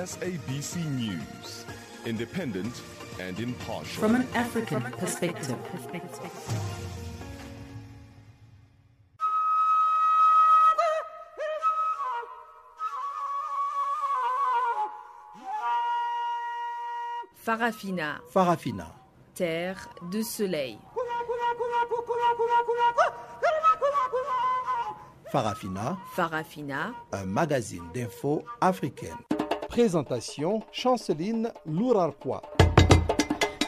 SABC News, independent and impartial. From an African perspective. Farafina, Farafina. terre de soleil. Farafina, Farafina, un magazine d'infos africaine. Présentation Chanceline Lourarquois.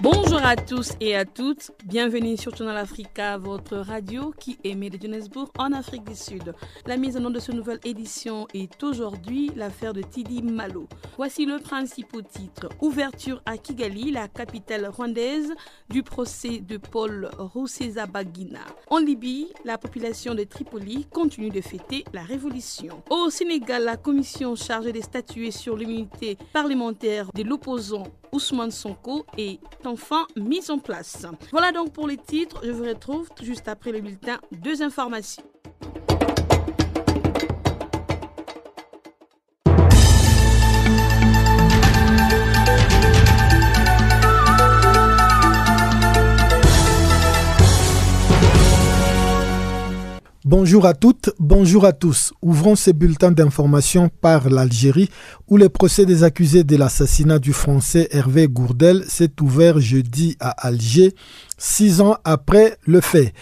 Bonjour à tous et à toutes, bienvenue sur Channel Africa, votre radio qui émet de Johannesburg en Afrique du Sud. La mise en œuvre de cette nouvelle édition est aujourd'hui l'affaire de Tidi Malo. Voici le principal titre. Ouverture à Kigali, la capitale rwandaise, du procès de Paul Rusesabagina. En Libye, la population de Tripoli continue de fêter la révolution. Au Sénégal, la commission chargée de statuer sur l'immunité parlementaire de l'opposant Ousmane Sonko est enfin mise en place. Voilà donc pour les titres. Je vous retrouve juste après le bulletin. Deux informations. Bonjour à toutes, bonjour à tous. Ouvrons ces bulletins d'information par l'Algérie où le procès des accusés de l'assassinat du Français Hervé Gourdel s'est ouvert jeudi à Alger, six ans après le fait.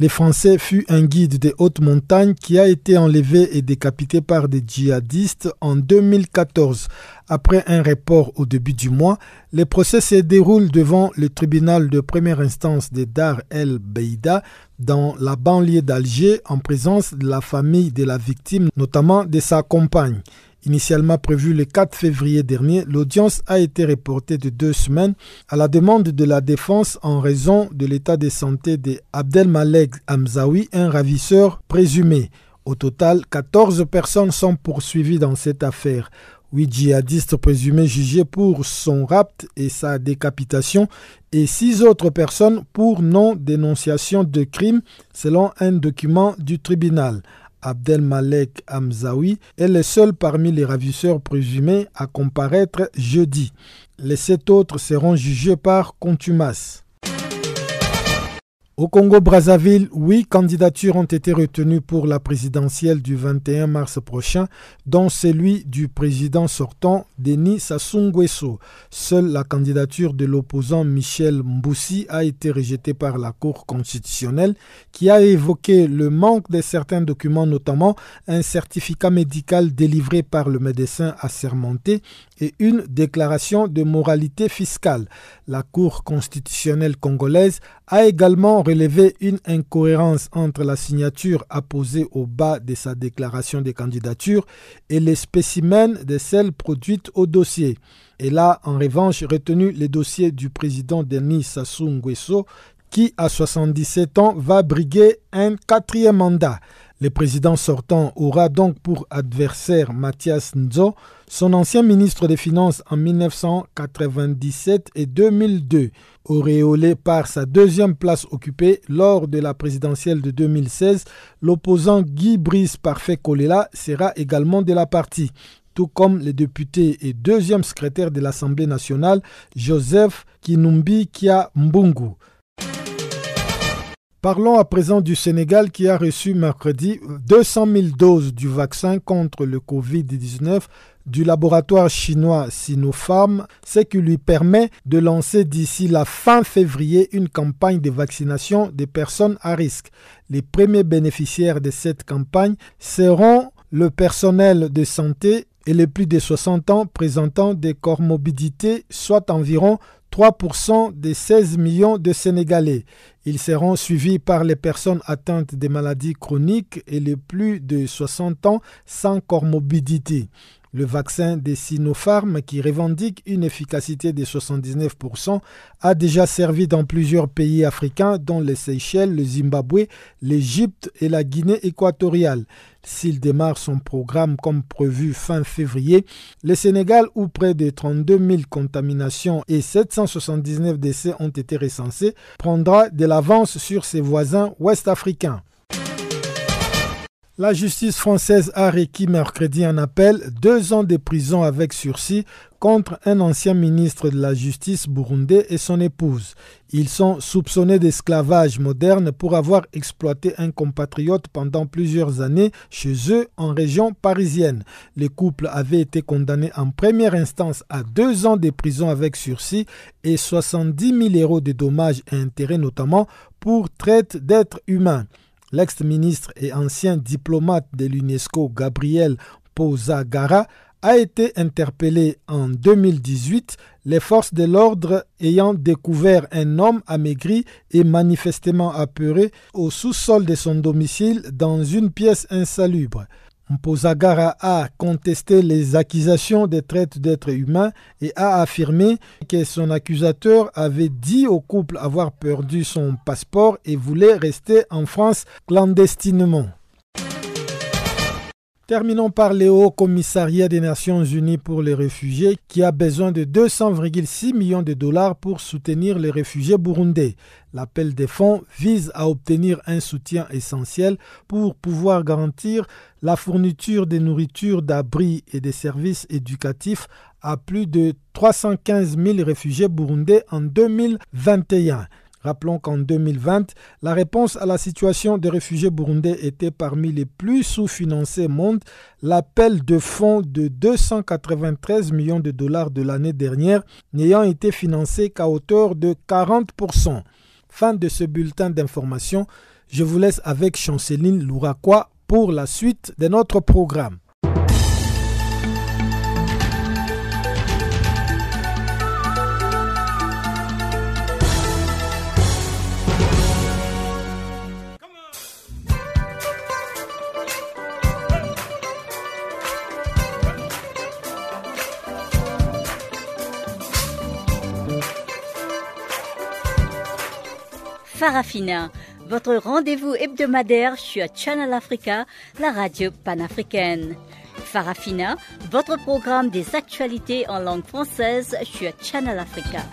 Les Français fut un guide des hautes montagnes qui a été enlevé et décapité par des djihadistes en 2014. Après un report au début du mois, les procès se déroulent devant le tribunal de première instance de Dar el Beida dans la banlieue d'Alger en présence de la famille de la victime, notamment de sa compagne. Initialement prévue le 4 février dernier, l'audience a été reportée de deux semaines à la demande de la défense en raison de l'état de santé de Abdelmalek Hamzaoui, un ravisseur présumé. Au total, 14 personnes sont poursuivies dans cette affaire. Huit djihadistes présumés jugés pour son rapt et sa décapitation et six autres personnes pour non-dénonciation de crime selon un document du tribunal. Abdelmalek Hamzaoui est le seul parmi les ravisseurs présumés à comparaître jeudi. Les sept autres seront jugés par contumace. Au Congo-Brazzaville, huit candidatures ont été retenues pour la présidentielle du 21 mars prochain, dont celui du président sortant Denis Sassou Nguesso. Seule la candidature de l'opposant Michel Mboussi a été rejetée par la Cour constitutionnelle qui a évoqué le manque de certains documents, notamment un certificat médical délivré par le médecin assermenté et une déclaration de moralité fiscale. La Cour constitutionnelle congolaise a également relevé une incohérence entre la signature apposée au bas de sa déclaration de candidature et les spécimens de celles produites au dossier. Elle a en revanche retenu le dossier du président Denis Sassou Nguesso qui, à 77 ans, va briguer un quatrième mandat. Le président sortant aura donc pour adversaire Mathias Nzo, son ancien ministre des Finances en 1997 et 2002, auréolé par sa deuxième place occupée lors de la présidentielle de 2016, l'opposant Guy Brice Parfait Kolela sera également de la partie tout comme le député et deuxième secrétaire de l'Assemblée nationale, Joseph Kinumbi Kia Mbungu. Parlons à présent du Sénégal qui a reçu mercredi 200 000 doses du vaccin contre le Covid-19 du laboratoire chinois Sinopharm, ce qui lui permet de lancer d'ici la fin février une campagne de vaccination des personnes à risque. Les premiers bénéficiaires de cette campagne seront le personnel de santé et les plus de 60 ans présentant des comorbidités, soit environ 3% des 16 millions de Sénégalais. Ils seront suivis par les personnes atteintes des maladies chroniques et les plus de 60 ans sans comorbidité. Le vaccin des Sinopharm, qui revendique une efficacité de 79%, a déjà servi dans plusieurs pays africains, dont les Seychelles, le Zimbabwe, l'Égypte et la Guinée équatoriale. S'il démarre son programme comme prévu fin février, le Sénégal, où près de 32 000 contaminations et 779 décès ont été recensés, prendra de l'avance sur ses voisins ouest-africains. La justice française a requis mercredi un appel deux ans de prison avec sursis contre un ancien ministre de la Justice burundais et son épouse. Ils sont soupçonnés d'esclavage moderne pour avoir exploité un compatriote pendant plusieurs années chez eux en région parisienne. Le couple avait été condamné en première instance à deux ans de prison avec sursis et 70 000 euros de dommages et intérêts notamment pour traite d'êtres humains. L'ex-ministre et ancien diplomate de l'UNESCO Gabriel Pozagara a été interpellé en 2018, les forces de l'ordre ayant découvert un homme amaigri et manifestement apeuré au sous-sol de son domicile dans une pièce insalubre. Mpozagara a contesté les accusations de traite d'êtres humains et a affirmé que son accusateur avait dit au couple avoir perdu son passeport et voulait rester en France clandestinement. Terminons par le Haut Commissariat des Nations Unies pour les réfugiés qui a besoin de 200,6 millions de dollars pour soutenir les réfugiés burundais. L'appel des fonds vise à obtenir un soutien essentiel pour pouvoir garantir la fourniture de nourriture, d'abris et de services éducatifs à plus de 315 000 réfugiés burundais en 2021. Rappelons qu'en 2020, la réponse à la situation des réfugiés burundais était parmi les plus sous-financées au monde. L'appel de fonds de 293 millions de dollars de l'année dernière n'ayant été financé qu'à hauteur de 40%. Fin de ce bulletin d'information. Je vous laisse avec Chanceline Louraquois pour la suite de notre programme. Farafina, votre rendez-vous hebdomadaire sur Channel Africa, la radio panafricaine. Farafina, votre programme des actualités en langue française sur Channel Africa.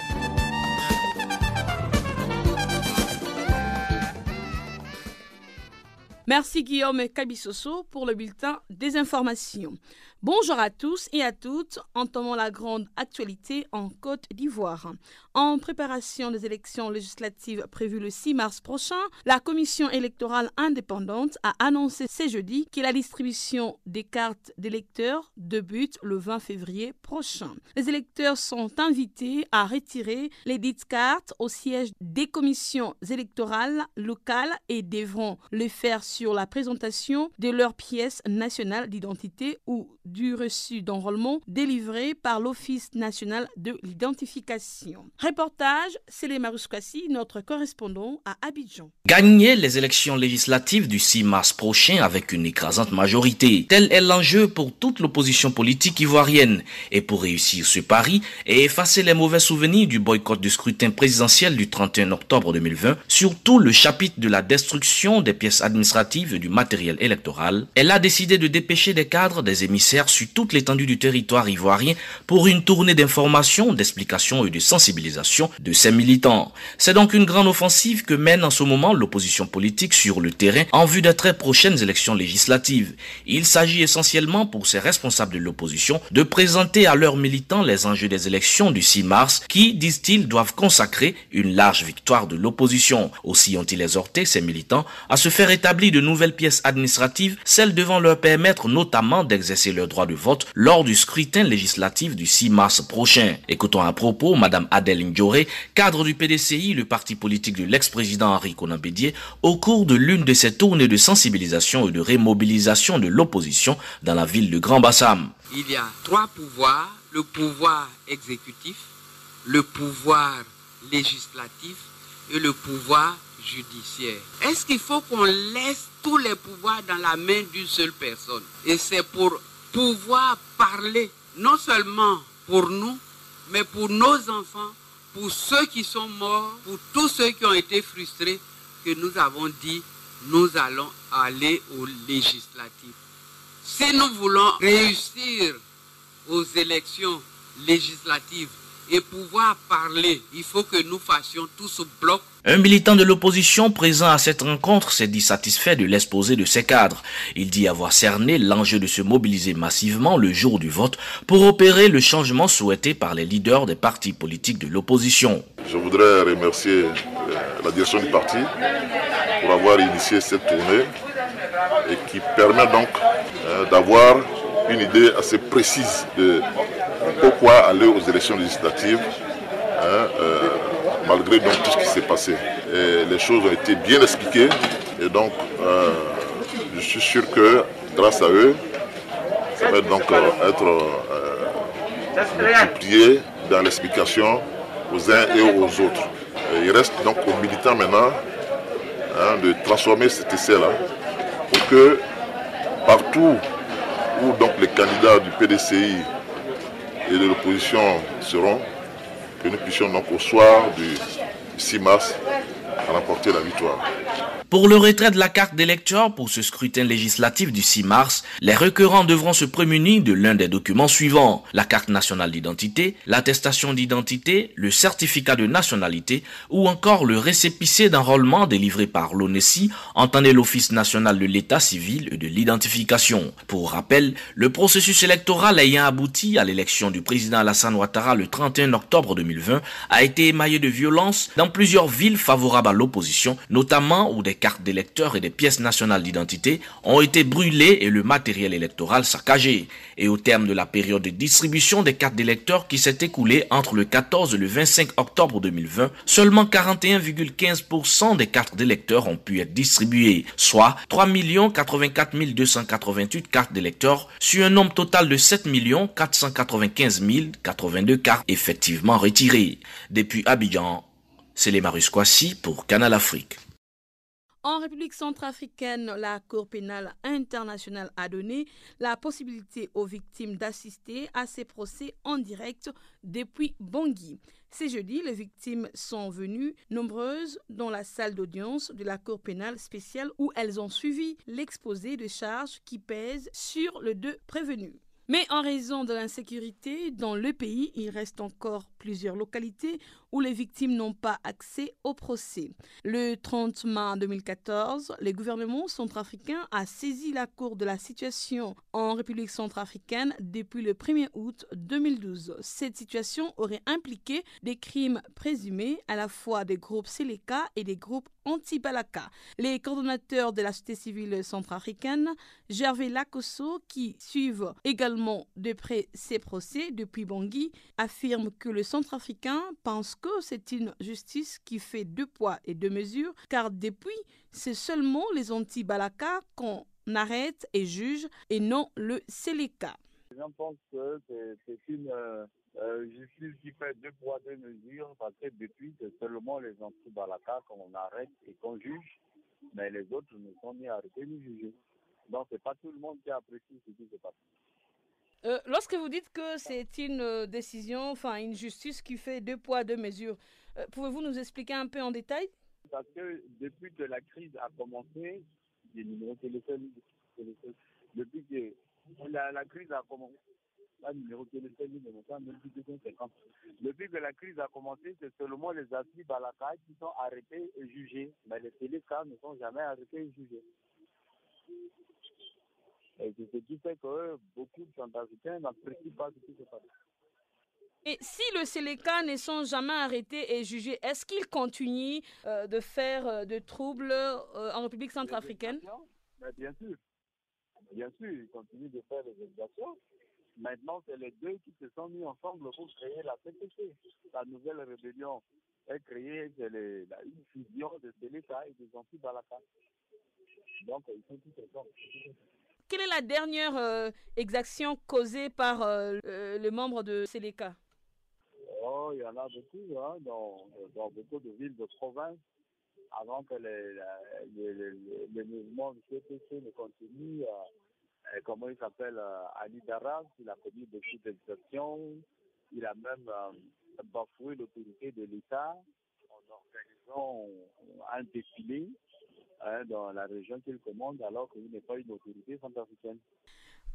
Merci Guillaume Kabisoso pour le bulletin des informations. Bonjour à tous et à toutes, entendons la grande actualité en Côte d'Ivoire. En préparation des élections législatives prévues le 6 mars prochain, la Commission électorale indépendante a annoncé ce jeudi que la distribution des cartes d'électeurs débute le 20 février prochain. Les électeurs sont invités à retirer les dites cartes au siège des commissions électorales locales et devront le faire sur la présentation de leur pièce nationale d'identité ou du reçu d'enrôlement délivré par l'Office national de l'identification. Reportage, c'est Marouskassi, notre correspondant à Abidjan. Gagner les élections législatives du 6 mars prochain avec une écrasante majorité, tel est l'enjeu pour toute l'opposition politique ivoirienne. Et pour réussir ce pari et effacer les mauvais souvenirs du boycott du scrutin présidentiel du 31 octobre 2020, surtout le chapitre de la destruction des pièces administratives et du matériel électoral, elle a décidé de dépêcher des cadres, des émissaires sur toute l'étendue du territoire ivoirien pour une tournée d'information, d'explication et de sensibilisation de ses militants. C'est donc une grande offensive que mène en ce moment l'opposition politique sur le terrain en vue des très prochaines élections législatives. Il s'agit essentiellement pour ces responsables de l'opposition de présenter à leurs militants les enjeux des élections du 6 mars qui, disent-ils, doivent consacrer une large victoire de l'opposition. Aussi ont-ils exhorté ces militants à se faire établir de nouvelles pièces administratives, celles devant leur permettre notamment d'exercer leur droit de vote lors du scrutin législatif du 6 mars prochain. Écoutons à propos Madame Adèle Ndioré, cadre du PDCI, le parti politique de l'ex-président Henri Conan au cours de l'une de ces tournées de sensibilisation et de remobilisation de l'opposition dans la ville de Grand Bassam. Il y a trois pouvoirs, le pouvoir exécutif, le pouvoir législatif et le pouvoir judiciaire. Est-ce qu'il faut qu'on laisse tous les pouvoirs dans la main d'une seule personne? Et c'est pour pouvoir parler, non seulement pour nous, mais pour nos enfants, pour ceux qui sont morts, pour tous ceux qui ont été frustrés, que nous avons dit, nous allons aller aux législatives. Si nous voulons réussir aux élections législatives et pouvoir parler, il faut que nous fassions tout ce bloc. Un militant de l'opposition présent à cette rencontre s'est dit satisfait de l'exposé de ses cadres. Il dit avoir cerné l'enjeu de se mobiliser massivement le jour du vote pour opérer le changement souhaité par les leaders des partis politiques de l'opposition. Je voudrais remercier euh, la direction du parti pour avoir initié cette tournée et qui permet donc euh, d'avoir une idée assez précise de pourquoi aller aux élections législatives, hein, euh, malgré donc tout ce qui s'est passé. Les choses ont été bien expliquées et donc euh, je suis sûr que grâce à eux, ça va donc euh, être multiplié dans l'explication aux uns et aux autres. il reste donc aux militants maintenant hein, de transformer cet essai-là pour que partout où donc les candidats du PDCI et de l'opposition seront, que nous puissions donc au soir du 6 mars remporter la victoire. Pour le retrait de la carte d'électeur pour ce scrutin législatif du 6 mars, les requérants devront se prémunir de l'un des documents suivants. La carte nationale d'identité, l'attestation d'identité, le certificat de nationalité ou encore le récépissé d'enrôlement délivré par l'ONESI, entendez l'Office national de l'état civil et de l'identification. Pour rappel, le processus électoral ayant abouti à l'élection du président Alassane Ouattara le 31 octobre 2020 a été émaillé de violence dans plusieurs villes favorables à l'opposition, notamment où des cartes d'électeurs et des pièces nationales d'identité ont été brûlées et le matériel électoral saccagé. Et au terme de la période de distribution des cartes d'électeurs qui s'est écoulée entre le 14 et le 25 octobre 2020, seulement 41,15% des cartes d'électeurs ont pu être distribuées, soit 3 84 288 cartes d'électeurs sur un nombre total de 7 495 082 cartes effectivement retirées. Depuis Abidjan, c'est les Marus Kwasi pour Canal Afrique. En République centrafricaine, la Cour pénale internationale a donné la possibilité aux victimes d'assister à ces procès en direct depuis Bangui. C'est jeudi, les victimes sont venues nombreuses dans la salle d'audience de la Cour pénale spéciale où elles ont suivi l'exposé de charges qui pèsent sur le deux prévenus. Mais en raison de l'insécurité dans le pays, il reste encore plusieurs localités où les victimes n'ont pas accès au procès. Le 30 mars 2014, le gouvernement centrafricain a saisi la Cour de la situation en République centrafricaine depuis le 1er août 2012. Cette situation aurait impliqué des crimes présumés à la fois des groupes Seleka et des groupes anti-Balaka. Les coordonnateurs de la société civile centrafricaine, Gervais Lacosso, qui suivent également de près ces procès depuis Bangui, affirment que le centrafricain pense c'est une justice qui fait deux poids et deux mesures, car depuis, c'est seulement les anti-Balaka qu'on arrête et juge et non le Séléka. Je pense que c'est une euh, euh, justice qui fait deux poids, deux mesures, parce que depuis, c'est seulement les anti-Balaka qu'on arrête et qu'on juge, mais les autres ne sont ni arrêtés ni jugés. Donc, c'est pas tout le monde qui apprécie ce qui se passe. Euh, lorsque vous dites que c'est une euh, décision, enfin une justice qui fait deux poids, deux mesures, euh, pouvez-vous nous expliquer un peu en détail? Parce que depuis que la crise a commencé, depuis que la, crise a commencé, depuis que la crise a commencé, c'est seulement les assis Balaka qui sont arrêtés et jugés, mais les télécas ne sont jamais arrêtés et jugés. Et c'est ce qui fait que beaucoup de Centrafricains n'apprécient pas ce qui se passe. Et si le Séléka ne sont jamais arrêtés et jugés, est-ce qu'ils continuent euh, de faire euh, de troubles euh, en République centrafricaine? Bien sûr. Bien sûr, ils continuent de faire des exactions. Maintenant, c'est les deux qui se sont mis ensemble pour créer la CPC. La nouvelle rébellion est créée, c'est une fusion de Séléka et des anti-Balaka. Donc, ils sont tous ensemble. Quelle est la dernière euh, exaction causée par euh, le membre de Séléka Oh, il y en a beaucoup hein, dans, beaucoup de villes de province. Avant que les, mouvements du CPC ne continuent, euh, comment il s'appelle, Ali Daras, il a commis beaucoup d'exactions. Il a même bafoué l'autorité de l'État en organisant un défilé Hein, dans la région qu'il commande alors qu'il n'est pas une autorité centrafricaine.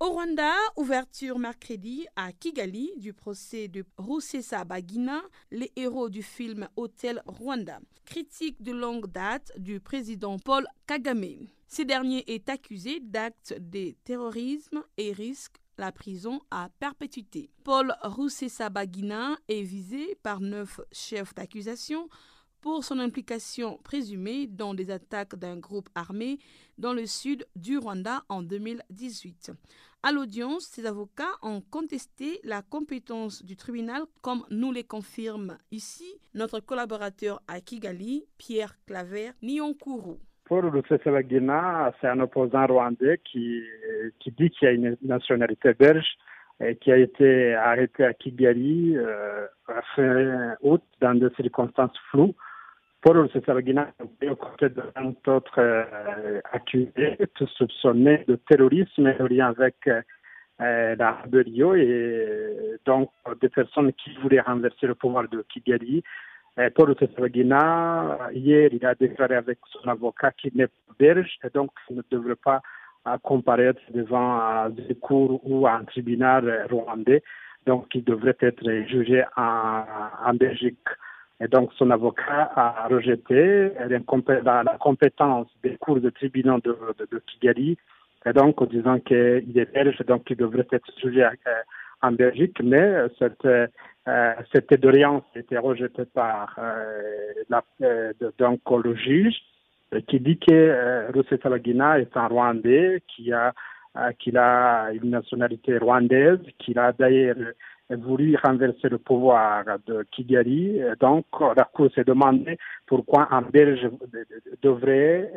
Au Rwanda, ouverture mercredi à Kigali du procès de Roussessa Bagina, les héros du film Hôtel Rwanda. Critique de longue date du président Paul Kagame. Ce dernier est accusé d'actes de terrorisme et risque la prison à perpétuité. Paul Roussessa-Bagina est visé par neuf chefs d'accusation pour son implication présumée dans des attaques d'un groupe armé dans le sud du Rwanda en 2018. À l'audience, ses avocats ont contesté la compétence du tribunal, comme nous les confirme ici notre collaborateur à Kigali, Pierre Claver Nyonkuru. Pour Rusesabagina, c'est un opposant rwandais qui, dit qu'il a une nationalité belge et qui a été arrêté à Kigali euh, fin août dans des circonstances floues. Paul Rusesabagina est aux côtés de 20 autres euh, accusés, tous soupçonnés de terrorisme en lien avec euh, la rébellion et donc des personnes qui voulaient renverser le pouvoir de Kigali. Et Paul Rusesabagina, hier, il a déclaré avec son avocat qu'il n'est pas belge et donc il ne devrait pas euh, comparaître devant des cours ou un tribunal rwandais. Donc, il devrait être jugé en Belgique. Et donc, son avocat a rejeté. La, compétence des cours de tribunal de, Kigali, et donc en disant qu'il est belge, donc il devrait être jugé euh, en Belgique, mais cette, euh, cette doléance a été rejetée par euh, donc le juge, qui dit que euh, Rusesabagina est un Rwandais, qui a, qu'il a une nationalité rwandaise, qu'il a d'ailleurs voulu renverser le pouvoir de Kigali. Donc, la Cour s'est demandé pourquoi un Belge devrait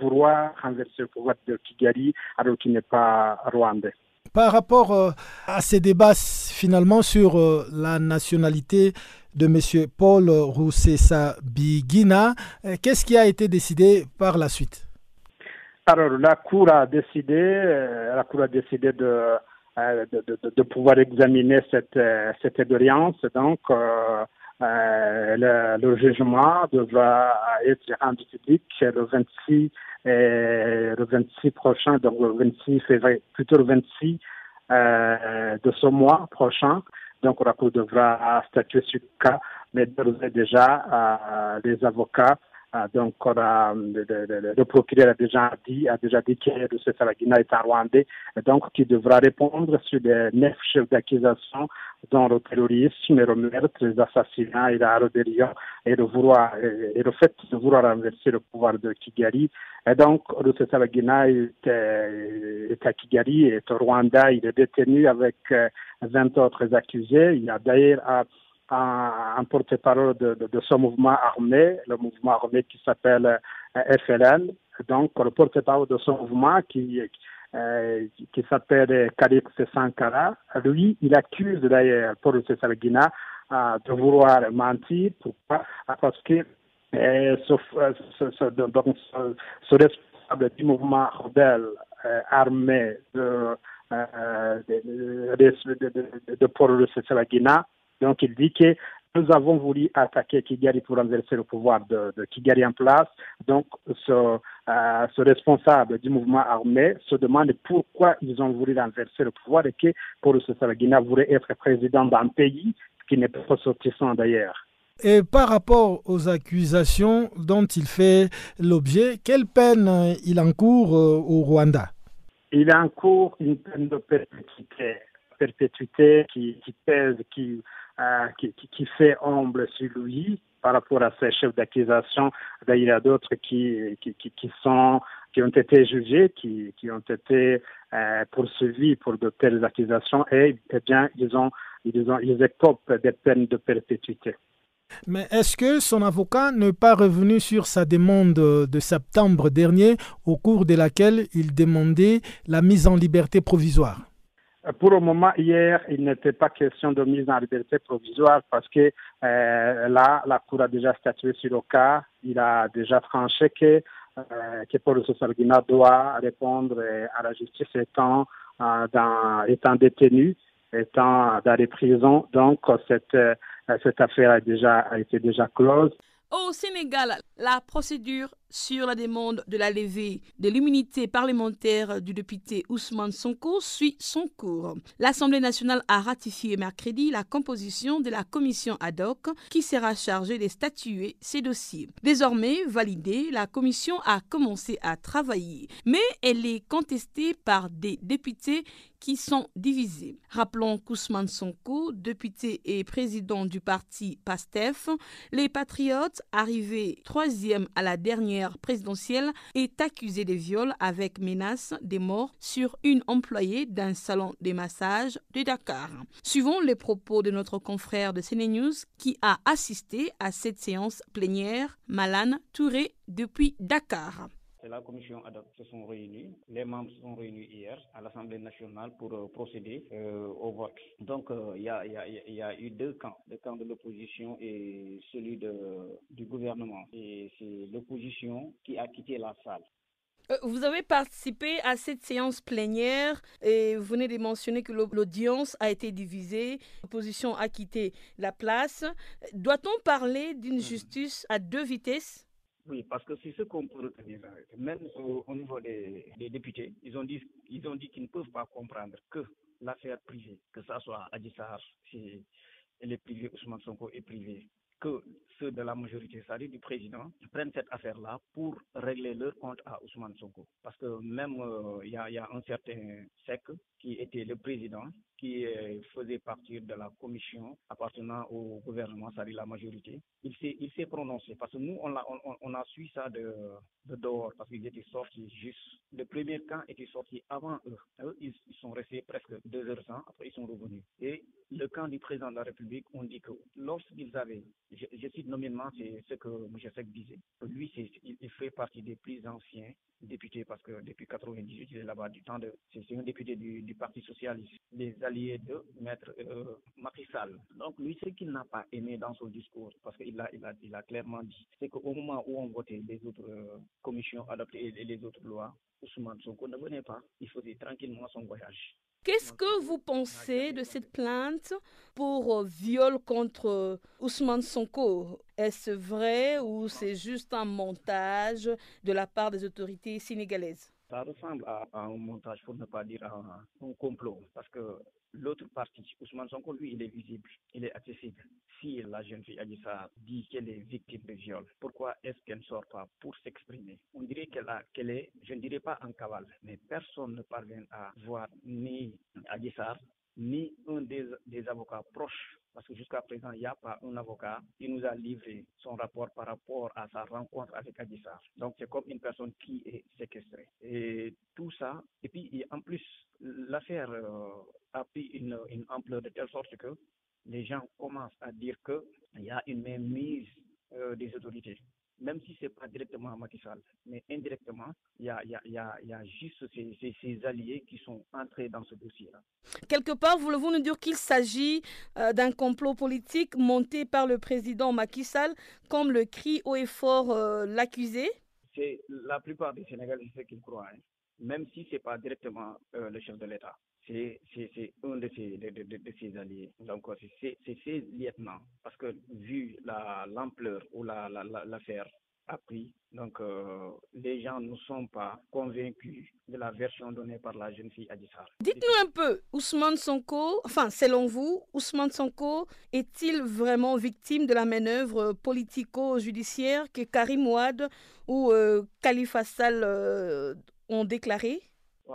vouloir renverser le pouvoir de Kigali alors qu'il n'est pas rwandais. Par rapport à ces débats finalement sur la nationalité de M. Paul Roussessa-Bigina, qu'est-ce qui a été décidé par la suite? Alors, la Cour a décidé, la Cour a décidé de de, de, de, pouvoir examiner cette, cette audience. Donc, euh, le, le, jugement devra être rendu public le 26, le 26 prochain, donc le 26 février, plutôt le 26 euh, de ce mois prochain. Donc, la Cour devra statuer sur le cas, mais déjà, euh, les avocats donc, le, le, le, procureur a déjà dit, a déjà dit que le Salagina est un Rwandais, donc qui devra répondre sur les neuf chefs d'accusation, dont le terrorisme, le meurtre, les assassinats et la rébellion, et le, vouloir, et le fait de vouloir renverser le pouvoir de Kigali. Et donc, le Salagina est, est, à Kigali, est au Rwanda, il est détenu avec 20 autres accusés. Il a d'ailleurs un, porte-parole de, de, de, ce mouvement armé, le mouvement armé qui s'appelle FLN. Donc, le porte-parole de ce mouvement qui, euh, qui s'appelle Kalix Sankara, lui, il accuse d'ailleurs Paul Salguina euh, de vouloir mentir. Pourquoi? Parce que euh, ce, ce, donc, ce, responsable du mouvement armé de, de, de, de Paul Salguina donc il dit que nous avons voulu attaquer Kigali pour renverser le pouvoir de, de Kigali en place. Donc ce, euh, ce, responsable du mouvement armé se demande pourquoi ils ont voulu renverser le pouvoir et que le Guinée voulait être président d'un pays qui n'est pas ressortissant d'ailleurs. Et par rapport aux accusations dont il fait l'objet, quelle peine il encourt au Rwanda? Il encourt une peine de perpétuité, perpétuité qui, qui pèse, qui euh, qui, fait ombre sur lui par rapport à ses chefs d'accusation. D'ailleurs, il y a d'autres qui, qui, qui, sont, qui ont été jugés, qui, qui ont été euh, poursuivis pour de telles accusations et, eh bien, ils ont, ils ont, ils écopent des peines de perpétuité. Mais est-ce que son avocat n'est pas revenu sur sa demande de septembre dernier, au cours de laquelle il demandait la mise en liberté provisoire? Pour le moment, hier, il n'était pas question de mise en liberté provisoire parce que euh, là, la Cour a déjà statué sur le cas. Il a déjà tranché que, euh, que Paul Sosalguina doit répondre à la justice étant, euh, dans, étant détenu, étant dans les prisons. Donc, cette, euh, cette affaire a, déjà, a été déjà close. Au Sénégal, la procédure sur la demande de la levée de l'immunité parlementaire du député Ousmane Sonko suit son cours. L'Assemblée nationale a ratifié mercredi la composition de la commission ad hoc qui sera chargée de statuer ces dossiers. Désormais validée, la commission a commencé à travailler, mais elle est contestée par des députés qui sont divisés. Rappelons qu'Ousmane Sonko, député et président du parti PASTEF, les Patriotes, arrivé troisième à la dernière présidentielle, est accusé de viol avec menace de mort sur une employée d'un salon de massage de Dakar. Suivons les propos de notre confrère de CNews qui a assisté à cette séance plénière, Malan Touré, depuis Dakar la commission ad hoc se sont réunis. Les membres se sont réunis hier à l'Assemblée nationale pour euh, procéder euh, au vote. Donc, euh, il y, a, y, a, eu deux camps, le camp de l'opposition et celui de, du gouvernement. Et c'est l'opposition qui a quitté la salle. Vous avez participé à cette séance plénière et vous venez de mentionner que l'audience a été divisée, l'opposition a quitté la place. Doit-on parler d'une mm-hmm. justice à deux vitesses? Oui, parce que c'est ce qu'on peut retenir. Même au, niveau des, députés, ils ont dit ils ont dit qu'ils ne peuvent pas comprendre que l'affaire privée, que ça soit Adissar, si elle est privée, Ousmane Sonko est privé, que ceux de la majorité, c'est-à-dire du président, prennent cette affaire-là pour régler leur compte à Ousmane Sonko. Parce que même euh, il y, a, y, a, un certain SEC qui était le président, qui euh, faisait partie de la commission appartenant au gouvernement, c'est-à-dire la majorité, il s'est, il s'est prononcé. Parce que nous, on a, on, on a suivi ça de, de dehors, parce qu'ils étaient sortis juste. Le premier camp était sorti avant eux. eux ils, sont restés presque deux heures sans, après ils sont revenus. Et le camp du président de la République, on dit que lorsqu'ils avaient, je, cite nommément, c'est ce que M. Sek disait, lui, c'est, il, fait partie des plus anciens députés, parce que depuis 98, il est là-bas du temps de, c'est, un député du, du Parti Socialiste. Allié de Maître euh, Macky Donc lui, ce qu'il n'a pas aimé dans son discours, parce qu'il a, il a, il a clairement dit, c'est qu'au moment où on votait les autres euh, commissions adoptées et les autres lois, Ousmane Sonko ne venait pas, il faisait tranquillement son voyage. Qu'est-ce que vous pensez de cette plainte pour euh, viol contre euh, Ousmane Sonko? Est-ce vrai ou c'est juste un montage de la part des autorités sénégalaises? Ça ressemble à, un montage, pour ne pas dire à un, complot, parce que l'autre partie, Ousmane Sonko, lui, il est visible, il est accessible. Si la jeune fille Adissa dit qu'elle est victime de viol, pourquoi est-ce qu'elle ne sort pas pour s'exprimer? On dirait qu'elle est, je ne dirais pas en cavale, mais personne ne parvient à voir ni Adissa ni un des avocats proches parce que jusqu'à présent, il n'y a pas un avocat qui nous a livré son rapport par rapport à sa rencontre avec Adissar. Donc, c'est comme une personne qui est séquestrée. Et tout ça, et puis en plus, l'affaire euh, a pris une, ampleur de telle sorte que les gens commencent à dire qu'il y a une mainmise euh, des autorités même si ce n'est pas directement à Macky mais indirectement, il y a, y, a, y, a, y a, juste ces, ces, alliés qui sont entrés dans ce dossier-là. Quelque part, voulez-vous nous dire qu'il s'agit euh, d'un complot politique monté par le président Macky Sall, comme le crie haut et fort euh, l'accusé? C'est la plupart des Sénégalais, ce qu'ils croient, hein. même si ce n'est pas directement euh, le chef de l'État c'est un de ses, de, de, de ses, alliés. Donc, c'est ses lieutenants. Parce que vu l'ampleur où l'affaire la, la, a pris, donc euh, les gens ne sont pas convaincus de la version donnée par la jeune fille Adissar. Dites-nous un peu, Ousmane Sonko, enfin selon vous, Ousmane Sonko est-il vraiment victime de la manœuvre politico-judiciaire que Karim Ouad ou euh, Khalifa Sall euh, ont déclaré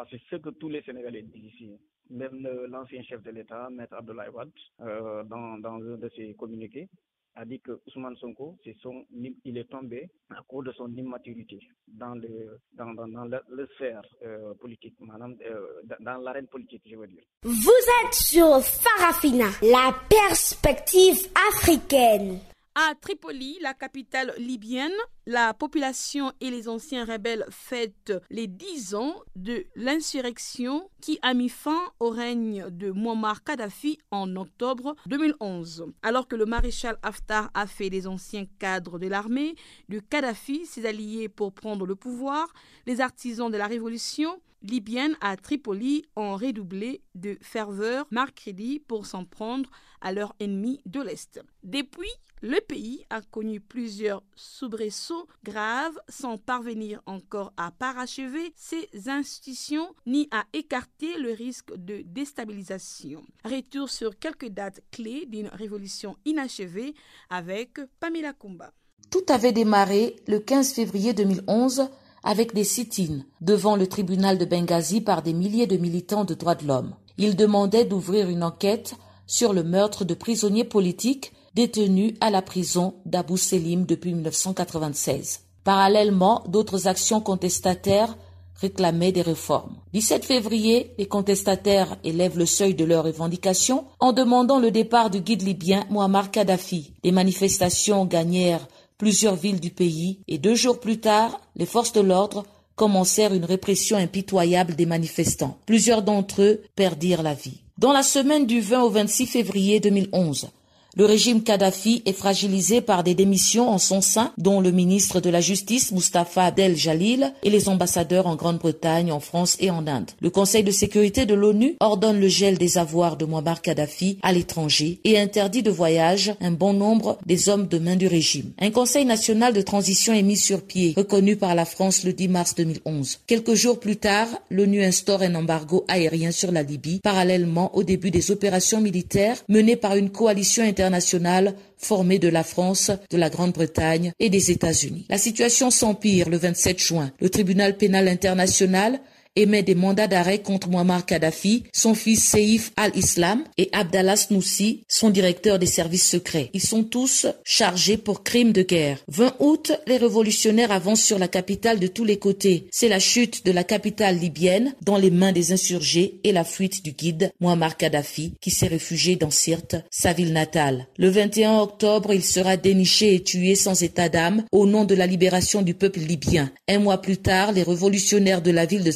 c'est ce que tous les Sénégalais disent ici. Même l'ancien chef de l'État, Maître Abdoulaye Wade, euh, dans, dans un de ses communiqués, a dit que Ousmane Sonko, il est tombé à cause de son immaturité dans le dans, dans le, sphère euh, politique, madame, euh, dans l'arène politique, je veux dire. Vous êtes sur Farafina, la perspective africaine. À Tripoli, la capitale libyenne, la population et les anciens rebelles fêtent les 10 ans de l'insurrection qui a mis fin au règne de Muammar Kadhafi en octobre 2011. Alors que le maréchal Haftar a fait des anciens cadres de l'armée de Kadhafi ses alliés pour prendre le pouvoir, les artisans de la révolution libyennes à Tripoli ont redoublé de ferveur mercredi pour s'en prendre à leurs ennemis de l'Est. Depuis, le pays a connu plusieurs soubresauts graves sans parvenir encore à parachever ses institutions ni à écarter le risque de déstabilisation. Retour sur quelques dates clés d'une révolution inachevée avec Pamela Kumba. Tout avait démarré le 15 février 2011 avec des sit-ins devant le tribunal de Benghazi par des milliers de militants de droits de l'homme. Ils demandaient d'ouvrir une enquête sur le meurtre de prisonniers politiques détenus à la prison d'Abu Selim depuis 1996. Parallèlement, d'autres actions contestataires réclamaient des réformes. 17 février, les contestataires élèvent le seuil de leurs revendications en demandant le départ du guide libyen Muammar Kadhafi. Les manifestations gagnèrent plusieurs villes du pays et deux jours plus tard, les forces de l'ordre commencèrent une répression impitoyable des manifestants. Plusieurs d'entre eux perdirent la vie. Dans la semaine du 20 au 26 février 2011, le régime Kadhafi est fragilisé par des démissions en son sein, dont le ministre de la Justice Mustafa Abdel Jalil et les ambassadeurs en Grande-Bretagne, en France et en Inde. Le Conseil de sécurité de l'ONU ordonne le gel des avoirs de Muammar Kadhafi à l'étranger et interdit de voyage un bon nombre des hommes de main du régime. Un Conseil national de transition est mis sur pied, reconnu par la France le 10 mars 2011. Quelques jours plus tard, l'ONU instaure un embargo aérien sur la Libye, parallèlement au début des opérations militaires menées par une coalition internationale internationale formée de la France, de la Grande-Bretagne et des États-Unis. La situation s'empire le 27 juin. Le tribunal pénal international émet des mandats d'arrêt contre Muammar Kadhafi, son fils Seif al-Islam et Abdallah Snoussi, son directeur des services secrets. Ils sont tous chargés pour crimes de guerre. 20 août, les révolutionnaires avancent sur la capitale de tous les côtés. C'est la chute de la capitale libyenne dans les mains des insurgés et la fuite du guide Muammar Kadhafi qui s'est réfugié dans Sirte, sa ville natale. Le 21 octobre, il sera déniché et tué sans état d'âme au nom de la libération du peuple libyen. Un mois plus tard, les révolutionnaires de la ville de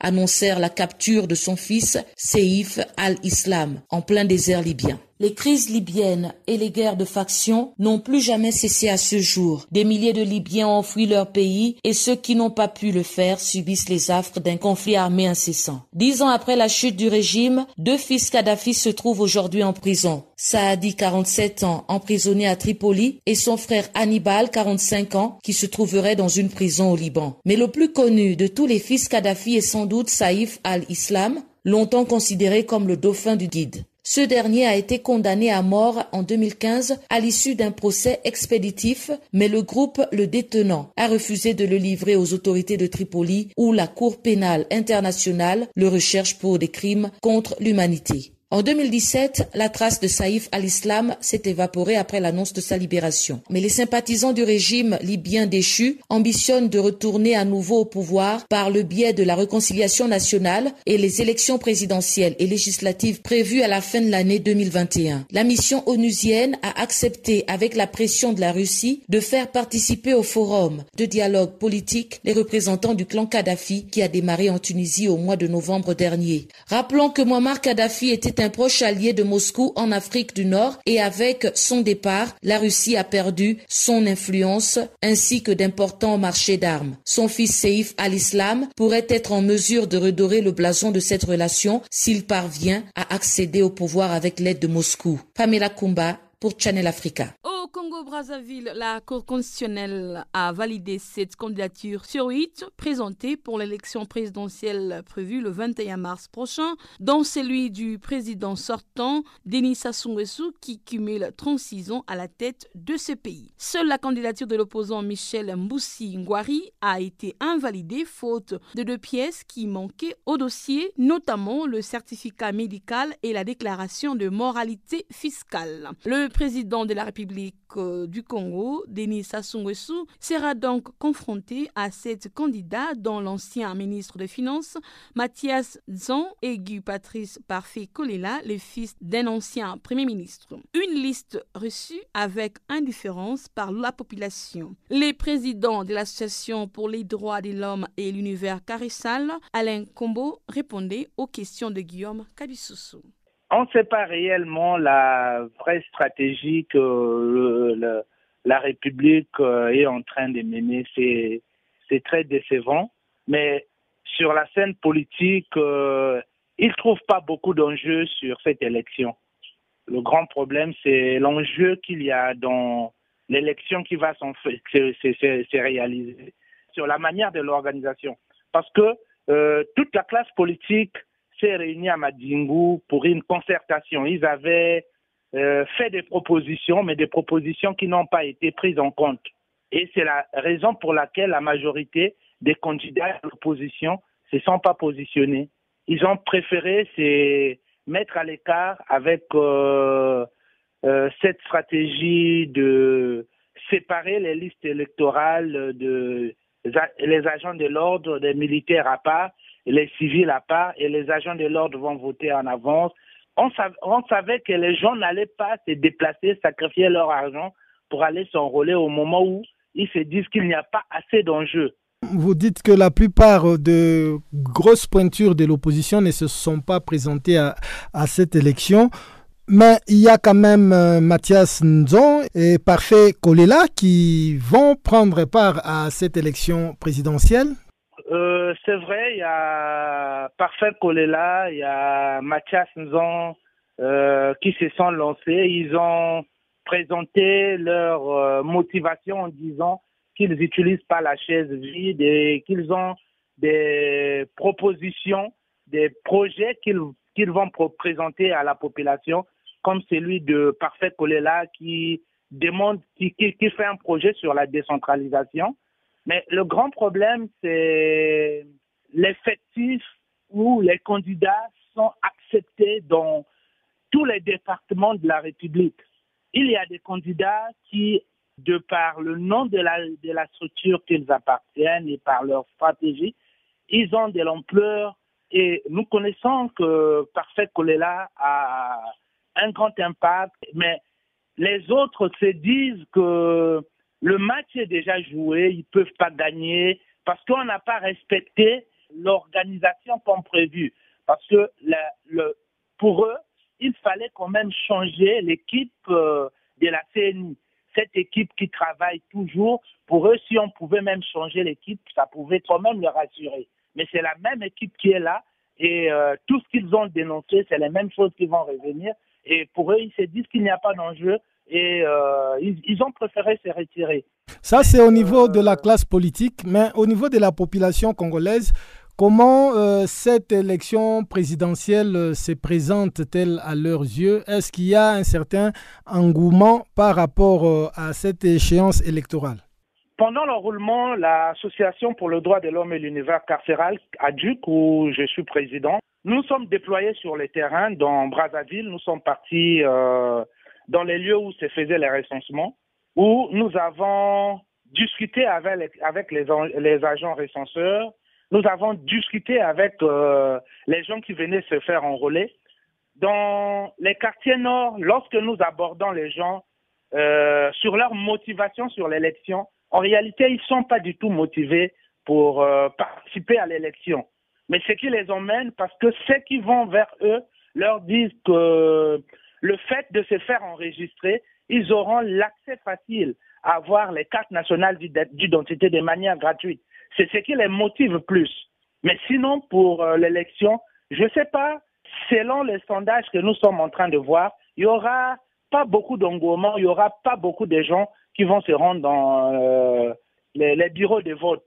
Annoncèrent la capture de son fils Seif al-Islam en plein désert libyen. Les crises libyennes et les guerres de factions n'ont plus jamais cessé à ce jour. Des milliers de Libyens ont fui leur pays et ceux qui n'ont pas pu le faire subissent les affres d'un conflit armé incessant. Dix ans après la chute du régime, deux fils Kadhafi se trouvent aujourd'hui en prison. Saadi, 47 ans, emprisonné à Tripoli, et son frère Hannibal, 45 ans, qui se trouverait dans une prison au Liban. Mais le plus connu de tous les fils Kadhafi est sans doute Saïf al-Islam, longtemps considéré comme le dauphin du guide. Ce dernier a été condamné à mort en 2015 à l'issue d'un procès expéditif, mais le groupe le détenant a refusé de le livrer aux autorités de Tripoli où la Cour pénale internationale le recherche pour des crimes contre l'humanité. En 2017, la trace de Saïf al-Islam s'est évaporée après l'annonce de sa libération. Mais les sympathisants du régime libyen déchu ambitionnent de retourner à nouveau au pouvoir par le biais de la réconciliation nationale et les élections présidentielles et législatives prévues à la fin de l'année 2021. La mission onusienne a accepté, avec la pression de la Russie, de faire participer au forum de dialogue politique les représentants du clan Kadhafi qui a démarré en Tunisie au mois de novembre dernier. Rappelons que Muammar Kadhafi était proche allié de Moscou en Afrique du Nord et avec son départ, la Russie a perdu son influence ainsi que d'importants marchés d'armes. Son fils Seif al-Islam pourrait être en mesure de redorer le blason de cette relation s'il parvient à accéder au pouvoir avec l'aide de Moscou. Pamela Kumba pour Channel Africa. Congo-Brazzaville, la Cour constitutionnelle a validé cette candidature sur huit présentée pour l'élection présidentielle prévue le 21 mars prochain, dont celui du président sortant, Denis Sassou Nguesso, qui cumule 36 ans à la tête de ce pays. Seule la candidature de l'opposant Michel Mboussi Ngwari a été invalidée faute de deux pièces qui manquaient au dossier, notamment le certificat médical et la déclaration de moralité fiscale. Le président de la République du Congo, Denis Sassou Nguesso, sera donc confronté à cette candidat dont l'ancien ministre des Finances, Mathias Zan, et Patrice Parfait Kolela, le fils d'un ancien Premier ministre. Une liste reçue avec indifférence par la population. Les présidents de l'Association pour les droits de l'homme et l'univers carissal, Alain Combo, répondaient aux questions de Guillaume Kabissoussou on ne sait pas réellement la vraie stratégie que la République euh, est en train de mener. C'est très décevant. Mais sur la scène politique, euh, ils ne trouvent pas beaucoup d'enjeux sur cette élection. Le grand problème, c'est l'enjeu qu'il y a dans l'élection qui va se réaliser, sur la manière de l'organisation. Parce que euh, toute la classe politique s'est réunie à Madingu pour une concertation. Ils avaient euh, fait des propositions, mais des propositions qui n'ont pas été prises en compte. Et c'est la raison pour laquelle la majorité des candidats de l'opposition ne se sont pas positionnés. Ils ont préféré se mettre à l'écart avec euh, euh, cette stratégie de séparer les listes électorales de les agents de l'ordre, des militaires à part, les civils à part, et les agents de l'ordre vont voter en avance. On, savait que les gens n'allaient pas se déplacer, sacrifier leur argent pour aller s'enrôler au moment où ils se disent qu'il n'y a pas assez d'enjeux. Vous dites que la plupart de grosses pointures de l'opposition ne se sont pas présentées à, à cette élection. Mais il y a quand même euh, Mathias Nzon et Parfait Kolela qui vont prendre part à cette élection présidentielle. Euh, c'est vrai, il y a Parfait Kolela, il y a Mathias Nzon euh, qui se sont lancés. Ils ont présenté leur motivation en disant qu'ils n'utilisent pas la chaise vide et qu'ils ont des propositions, des projets qu'ils vont présenter à la population comme celui de Parfait Kolela qui demande, qui, fait un projet sur la décentralisation. Mais le grand problème, c'est l'effectif où les candidats sont acceptés dans tous les départements de la République. Il y a des candidats qui, de par le nom de la, de la structure qu'ils appartiennent et par leur stratégie, ils ont de l'ampleur et nous connaissons que Parfait Kolela a un grand impact, mais les autres se disent que le match est déjà joué, ils ne peuvent pas gagner parce qu'on n'a pas respecté l'organisation comme prévu. Parce que le, pour eux, il fallait quand même changer l'équipe euh, de la CNI. Cette équipe qui travaille toujours, pour eux, si on pouvait même changer l'équipe, ça pouvait quand même les rassurer. Mais c'est la même équipe qui est là et euh, tout ce qu'ils ont dénoncé, c'est les mêmes choses qui vont revenir. Et pour eux, ils se disent qu'il n'y a pas d'enjeu et euh, ils, ont préféré se retirer. Ça, c'est au niveau de la classe politique, mais au niveau de la population congolaise, comment euh, cette élection présidentielle euh, se présente-t-elle à leurs yeux? Est-ce qu'il y a un certain engouement par rapport à cette échéance électorale? Pendant l'enroulement, l'Association pour le droit de l'homme et l'univers carcéral, ADUC, où je suis président, nous sommes déployés sur les terrains dans Brazzaville. Nous sommes partis euh, dans les lieux où se faisaient les recensements, où nous avons discuté avec, les, agents recenseurs. Nous avons discuté avec euh, les gens qui venaient se faire enrôler. Dans les quartiers nord, lorsque nous abordons les gens euh, sur leur motivation sur l'élection, en réalité, ils ne sont pas du tout motivés pour euh, participer à l'élection mais ce qui les emmène, parce que ceux qui vont vers eux leur disent que le fait de se faire enregistrer, ils auront l'accès facile à avoir les cartes nationales d'identité de manière gratuite. C'est ce qui les motive plus. Mais sinon, pour euh, l'élection, je ne sais pas, selon les sondages que nous sommes en train de voir, il n'y aura pas beaucoup d'engouement, il n'y aura pas beaucoup de gens qui vont se rendre dans euh, les, les bureaux de vote.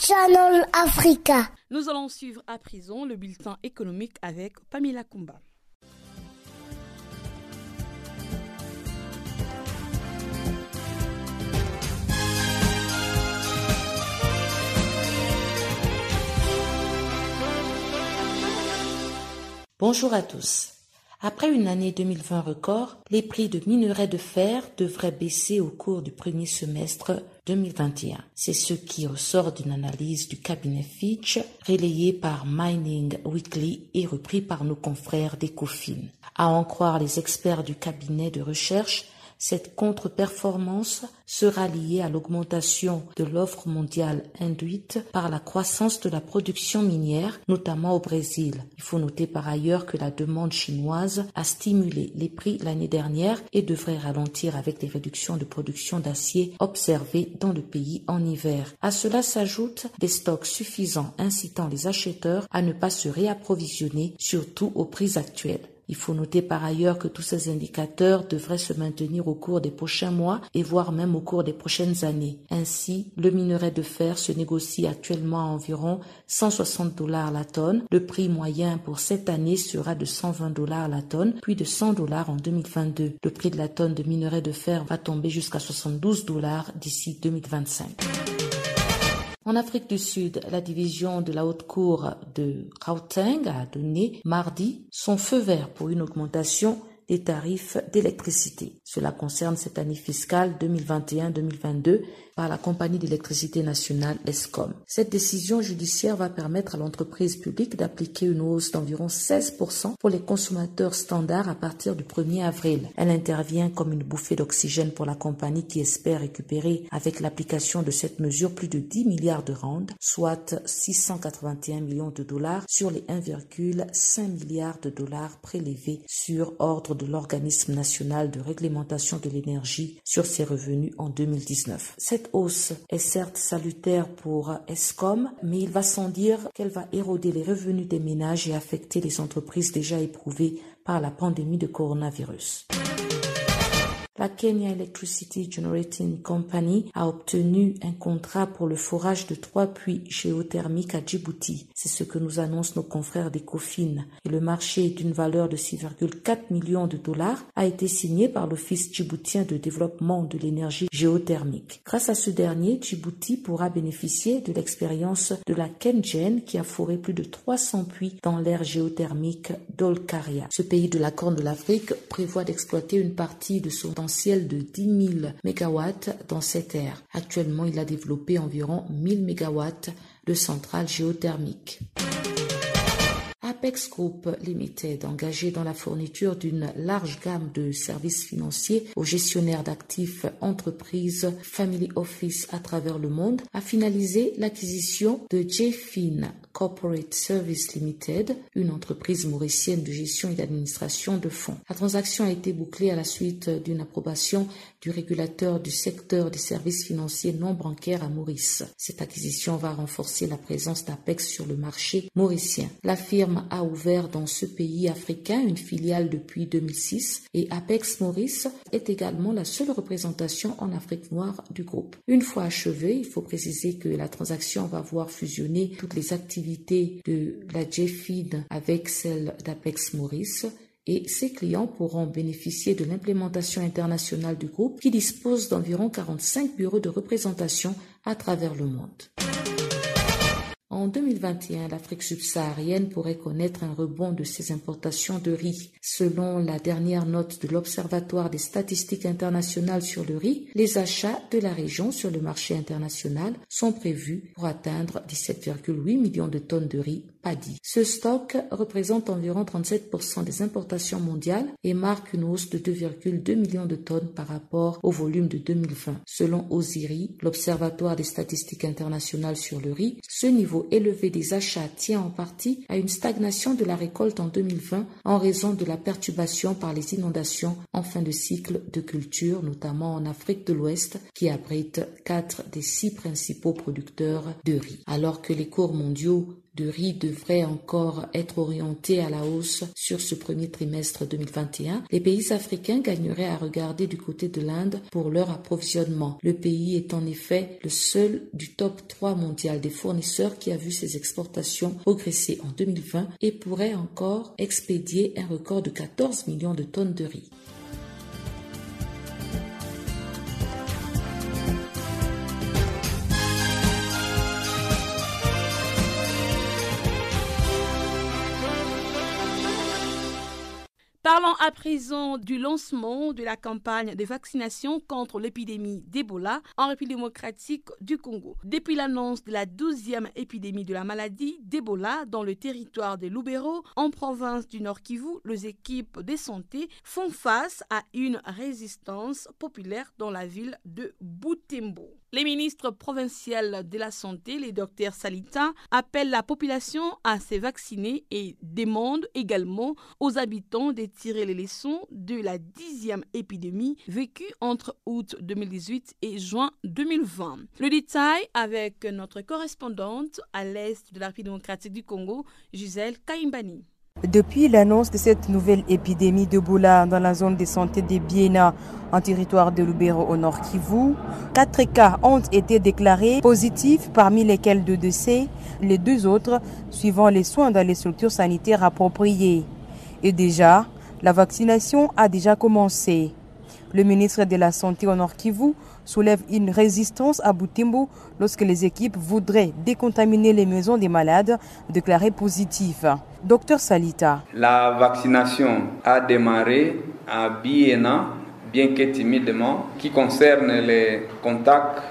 Channel Africa. Nous allons suivre à présent le bulletin économique avec Pamela Kumba. Bonjour à tous. Après une année 2020 record, les prix de minerais de fer devraient baisser au cours du premier semestre 2021. C'est ce qui ressort d'une analyse du cabinet Fitch relayée par Mining Weekly et repris par nos confrères d'Ecofin. À en croire les experts du cabinet de recherche, cette contre-performance sera liée à l'augmentation de l'offre mondiale induite par la croissance de la production minière, notamment au Brésil. Il faut noter par ailleurs que la demande chinoise a stimulé les prix l'année dernière et devrait ralentir avec les réductions de production d'acier observées dans le pays en hiver. À cela s'ajoutent des stocks suffisants incitant les acheteurs à ne pas se réapprovisionner, surtout aux prix actuels. Il faut noter par ailleurs que tous ces indicateurs devraient se maintenir au cours des prochains mois et voire même au cours des prochaines années. Ainsi, le minerai de fer se négocie actuellement à environ 160 dollars la tonne. Le prix moyen pour cette année sera de 120 dollars la tonne, puis de 100 dollars en 2022. Le prix de la tonne de minerai de fer va tomber jusqu'à 72 dollars d'ici 2025. En Afrique du Sud, la division de la haute cour de Gauteng a donné mardi son feu vert pour une augmentation des tarifs d'électricité. Cela concerne cette année fiscale 2021-2022 par la compagnie d'électricité nationale ESCOM. Cette décision judiciaire va permettre à l'entreprise publique d'appliquer une hausse d'environ 16% pour les consommateurs standards à partir du 1er avril. Elle intervient comme une bouffée d'oxygène pour la compagnie qui espère récupérer avec l'application de cette mesure plus de 10 milliards de rand, soit 681 millions de dollars sur les 1,5 milliards de dollars prélevés sur ordre de l'organisme national de réglementation de l'énergie sur ses revenus en 2019. Cette hausse est certes salutaire pour ESCOM, mais il va sans dire qu'elle va éroder les revenus des ménages et affecter les entreprises déjà éprouvées par la pandémie de coronavirus. La Kenya Electricity Generating Company a obtenu un contrat pour le forage de trois puits géothermiques à Djibouti. C'est ce que nous annoncent nos confrères d'Ecofin. Et le marché d'une valeur de 6,4 millions de dollars a été signé par l'Office djiboutien de développement de l'énergie géothermique. Grâce à ce dernier, Djibouti pourra bénéficier de l'expérience de la Kengen qui a foré plus de 300 puits dans l'aire géothermique d'Olkaria. Ce pays de la Corne de l'Afrique prévoit d'exploiter une partie de son de 10 000 MW dans cette aire. Actuellement, il a développé environ 1000 MW de centrales géothermiques. Apex Group Limited, engagé dans la fourniture d'une large gamme de services financiers aux gestionnaires d'actifs entreprises Family Office à travers le monde, a finalisé l'acquisition de JFIN Corporate Service Limited, une entreprise mauricienne de gestion et d'administration de fonds. La transaction a été bouclée à la suite d'une approbation du régulateur du secteur des services financiers non bancaires à Maurice. Cette acquisition va renforcer la présence d'Apex sur le marché mauricien. La firme a ouvert dans ce pays africain une filiale depuis 2006 et Apex Maurice est également la seule représentation en Afrique noire du groupe. Une fois achevée, il faut préciser que la transaction va voir fusionner toutes les activités de la JFID avec celle d'Apex Maurice et ses clients pourront bénéficier de l'implémentation internationale du groupe qui dispose d'environ 45 bureaux de représentation à travers le monde. En 2021, l'Afrique subsaharienne pourrait connaître un rebond de ses importations de riz. Selon la dernière note de l'Observatoire des statistiques internationales sur le riz, les achats de la région sur le marché international sont prévus pour atteindre 17,8 millions de tonnes de riz Ce stock représente environ 37% des importations mondiales et marque une hausse de 2,2 millions de tonnes par rapport au volume de 2020. Selon Osiri, l'Observatoire des statistiques internationales sur le riz, ce niveau élevé des achats tient en partie à une stagnation de la récolte en 2020 en raison de la perturbation par les inondations en fin de cycle de culture, notamment en Afrique de l'Ouest, qui abrite quatre des six principaux producteurs de riz. Alors que les cours mondiaux de riz devrait encore être orienté à la hausse sur ce premier trimestre 2021, les pays africains gagneraient à regarder du côté de l'Inde pour leur approvisionnement. Le pays est en effet le seul du top 3 mondial des fournisseurs qui a vu ses exportations progresser en 2020 et pourrait encore expédier un record de 14 millions de tonnes de riz. Parlons à présent du lancement de la campagne de vaccination contre l'épidémie d'Ebola en République démocratique du Congo? Depuis l'annonce de la 12e épidémie de la maladie d'Ebola dans le territoire de Lubero, en province du Nord Kivu, les équipes de santé font face à une résistance populaire dans la ville de Butembo. Les ministres provinciaux de la Santé, les docteurs Salita, appellent la population à se vacciner et demandent également aux habitants de tirer les leçons de la dixième épidémie vécue entre août 2018 et juin 2020. Le détail avec notre correspondante à l'est de la République démocratique du Congo, Gisèle Kaimbani. Depuis l'annonce de cette nouvelle épidémie de d'Ebola dans la zone de santé de Biena, en territoire de Lubero au nord Kivu, quatre cas ont été déclarés positifs, parmi lesquels deux décès, les deux autres suivant les soins dans les structures sanitaires appropriées. Et déjà, la vaccination a déjà commencé. Le ministre de la Santé au nord Kivu soulève une résistance à Butembo lorsque les équipes voudraient décontaminer les maisons des malades déclarés positifs. Docteur Salita. La vaccination a démarré à Biena, bien que timidement, qui concerne les contacts,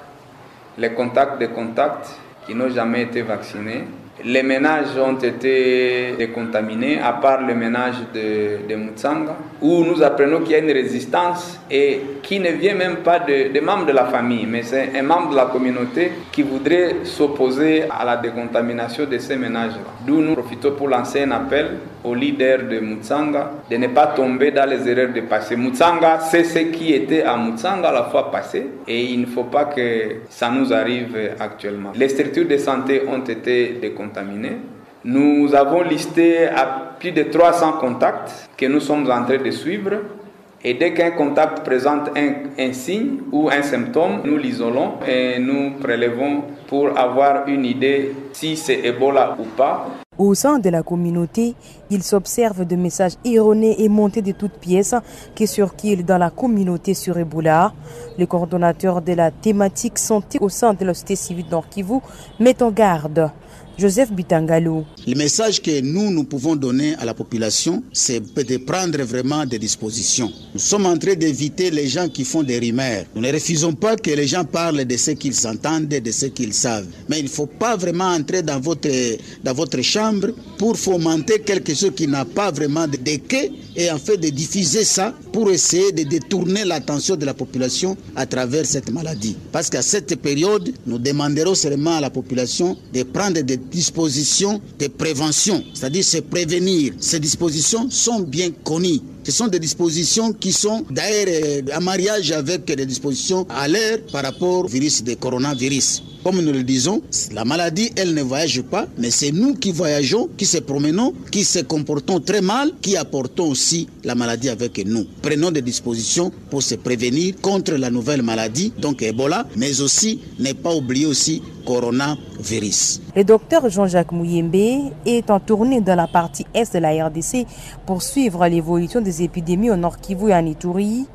les contacts de contacts qui n'ont jamais été vaccinés les ménages ont été décontaminés, à part le ménage de, de Mutsanga, où nous apprenons qu'il y a une résistance et qui ne vient même pas de, membres de la famille, mais c'est un membre de la communauté qui voudrait s'opposer à la décontamination de ces ménages-là. D'où nous profitons pour lancer un appel aux leaders de Mutsanga de ne pas tomber dans les erreurs de passé. Mutsanga, c'est ce qui était à Mutsanga la fois passée et il ne faut pas que ça nous arrive actuellement. Les structures de santé ont été décontaminées. Nous avons listé plus de 300 contacts que nous sommes en train de suivre. Et dès qu'un contact présente un, un, signe ou un symptôme, nous l'isolons et nous prélevons pour avoir une idée si c'est Ebola ou pas. Au sein de la communauté, il s'observe de messages erronés et montés de toutes pièces qui circulent dans la communauté sur Ebola. Le coordonnateur de la thématique santé au sein de la société civile Nord Kivu met en garde Joseph Bitangalo. Le message que nous, nous pouvons donner à la population, c'est de prendre vraiment des dispositions. Nous sommes en train d'éviter les gens qui font des rumeurs. Nous ne refusons pas que les gens parlent de ce qu'ils entendent, de ce qu'ils savent. Mais il ne faut pas vraiment entrer dans votre, dans votre chambre pour fomenter quelque chose qui n'a pas vraiment de quai et en fait de diffuser ça pour essayer de détourner l'attention de la population à travers cette maladie. Parce qu'à cette période, nous demanderons seulement à la population de prendre des dispositions de prévention, c'est-à-dire se prévenir. Ces dispositions sont bien connues. Ce sont des dispositions qui sont d'ailleurs en mariage avec des dispositions à l'air par rapport au virus de coronavirus. Comme nous le disons, la maladie, elle ne voyage pas, mais c'est nous qui voyageons, qui se promenons, qui se comportons très mal, qui apportons aussi la maladie avec nous. Prenons des dispositions pour se prévenir contre la nouvelle maladie, donc Ebola, mais aussi, ne pas oublier aussi coronavirus. Le docteur Jean-Jacques Mouyembe est en tournée dans la partie est de la RDC pour suivre l'évolution des épidémies au Nord Kivu et en Ituri.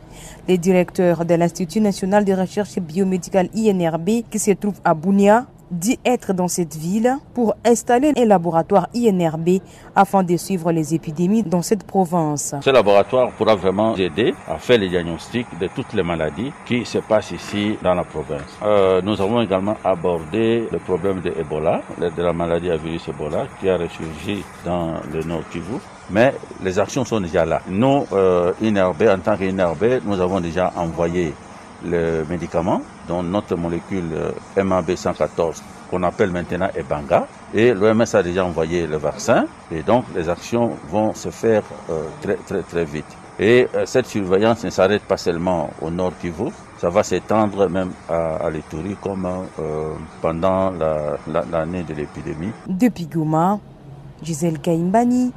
Le directeur de l'Institut national de recherche biomédicale INRB qui se trouve à Bounia dit être dans cette ville pour installer un laboratoire INRB afin de suivre les épidémies dans cette province. Ce laboratoire pourra vraiment aider à faire les diagnostics de toutes les maladies qui se passent ici dans la province. Euh, nous avons également abordé le problème de Ebola, de la maladie à virus Ebola qui a ressurgi dans le Nord Kivu. Mais les actions sont déjà là. Nous, euh, en tant qu'INRB, nous avons déjà envoyé le médicament, dont notre molécule euh, MAB 114, qu'on appelle maintenant Ebanga. Et l'OMS a déjà envoyé le vaccin. Et donc, les actions vont se faire euh, très, très, très vite. Et cette surveillance ne s'arrête pas seulement au nord Kivu, ça va s'étendre même à, à l'Ituri comme pendant l'année de l'épidémie. Depuis Goma, Gisèle Kaimbani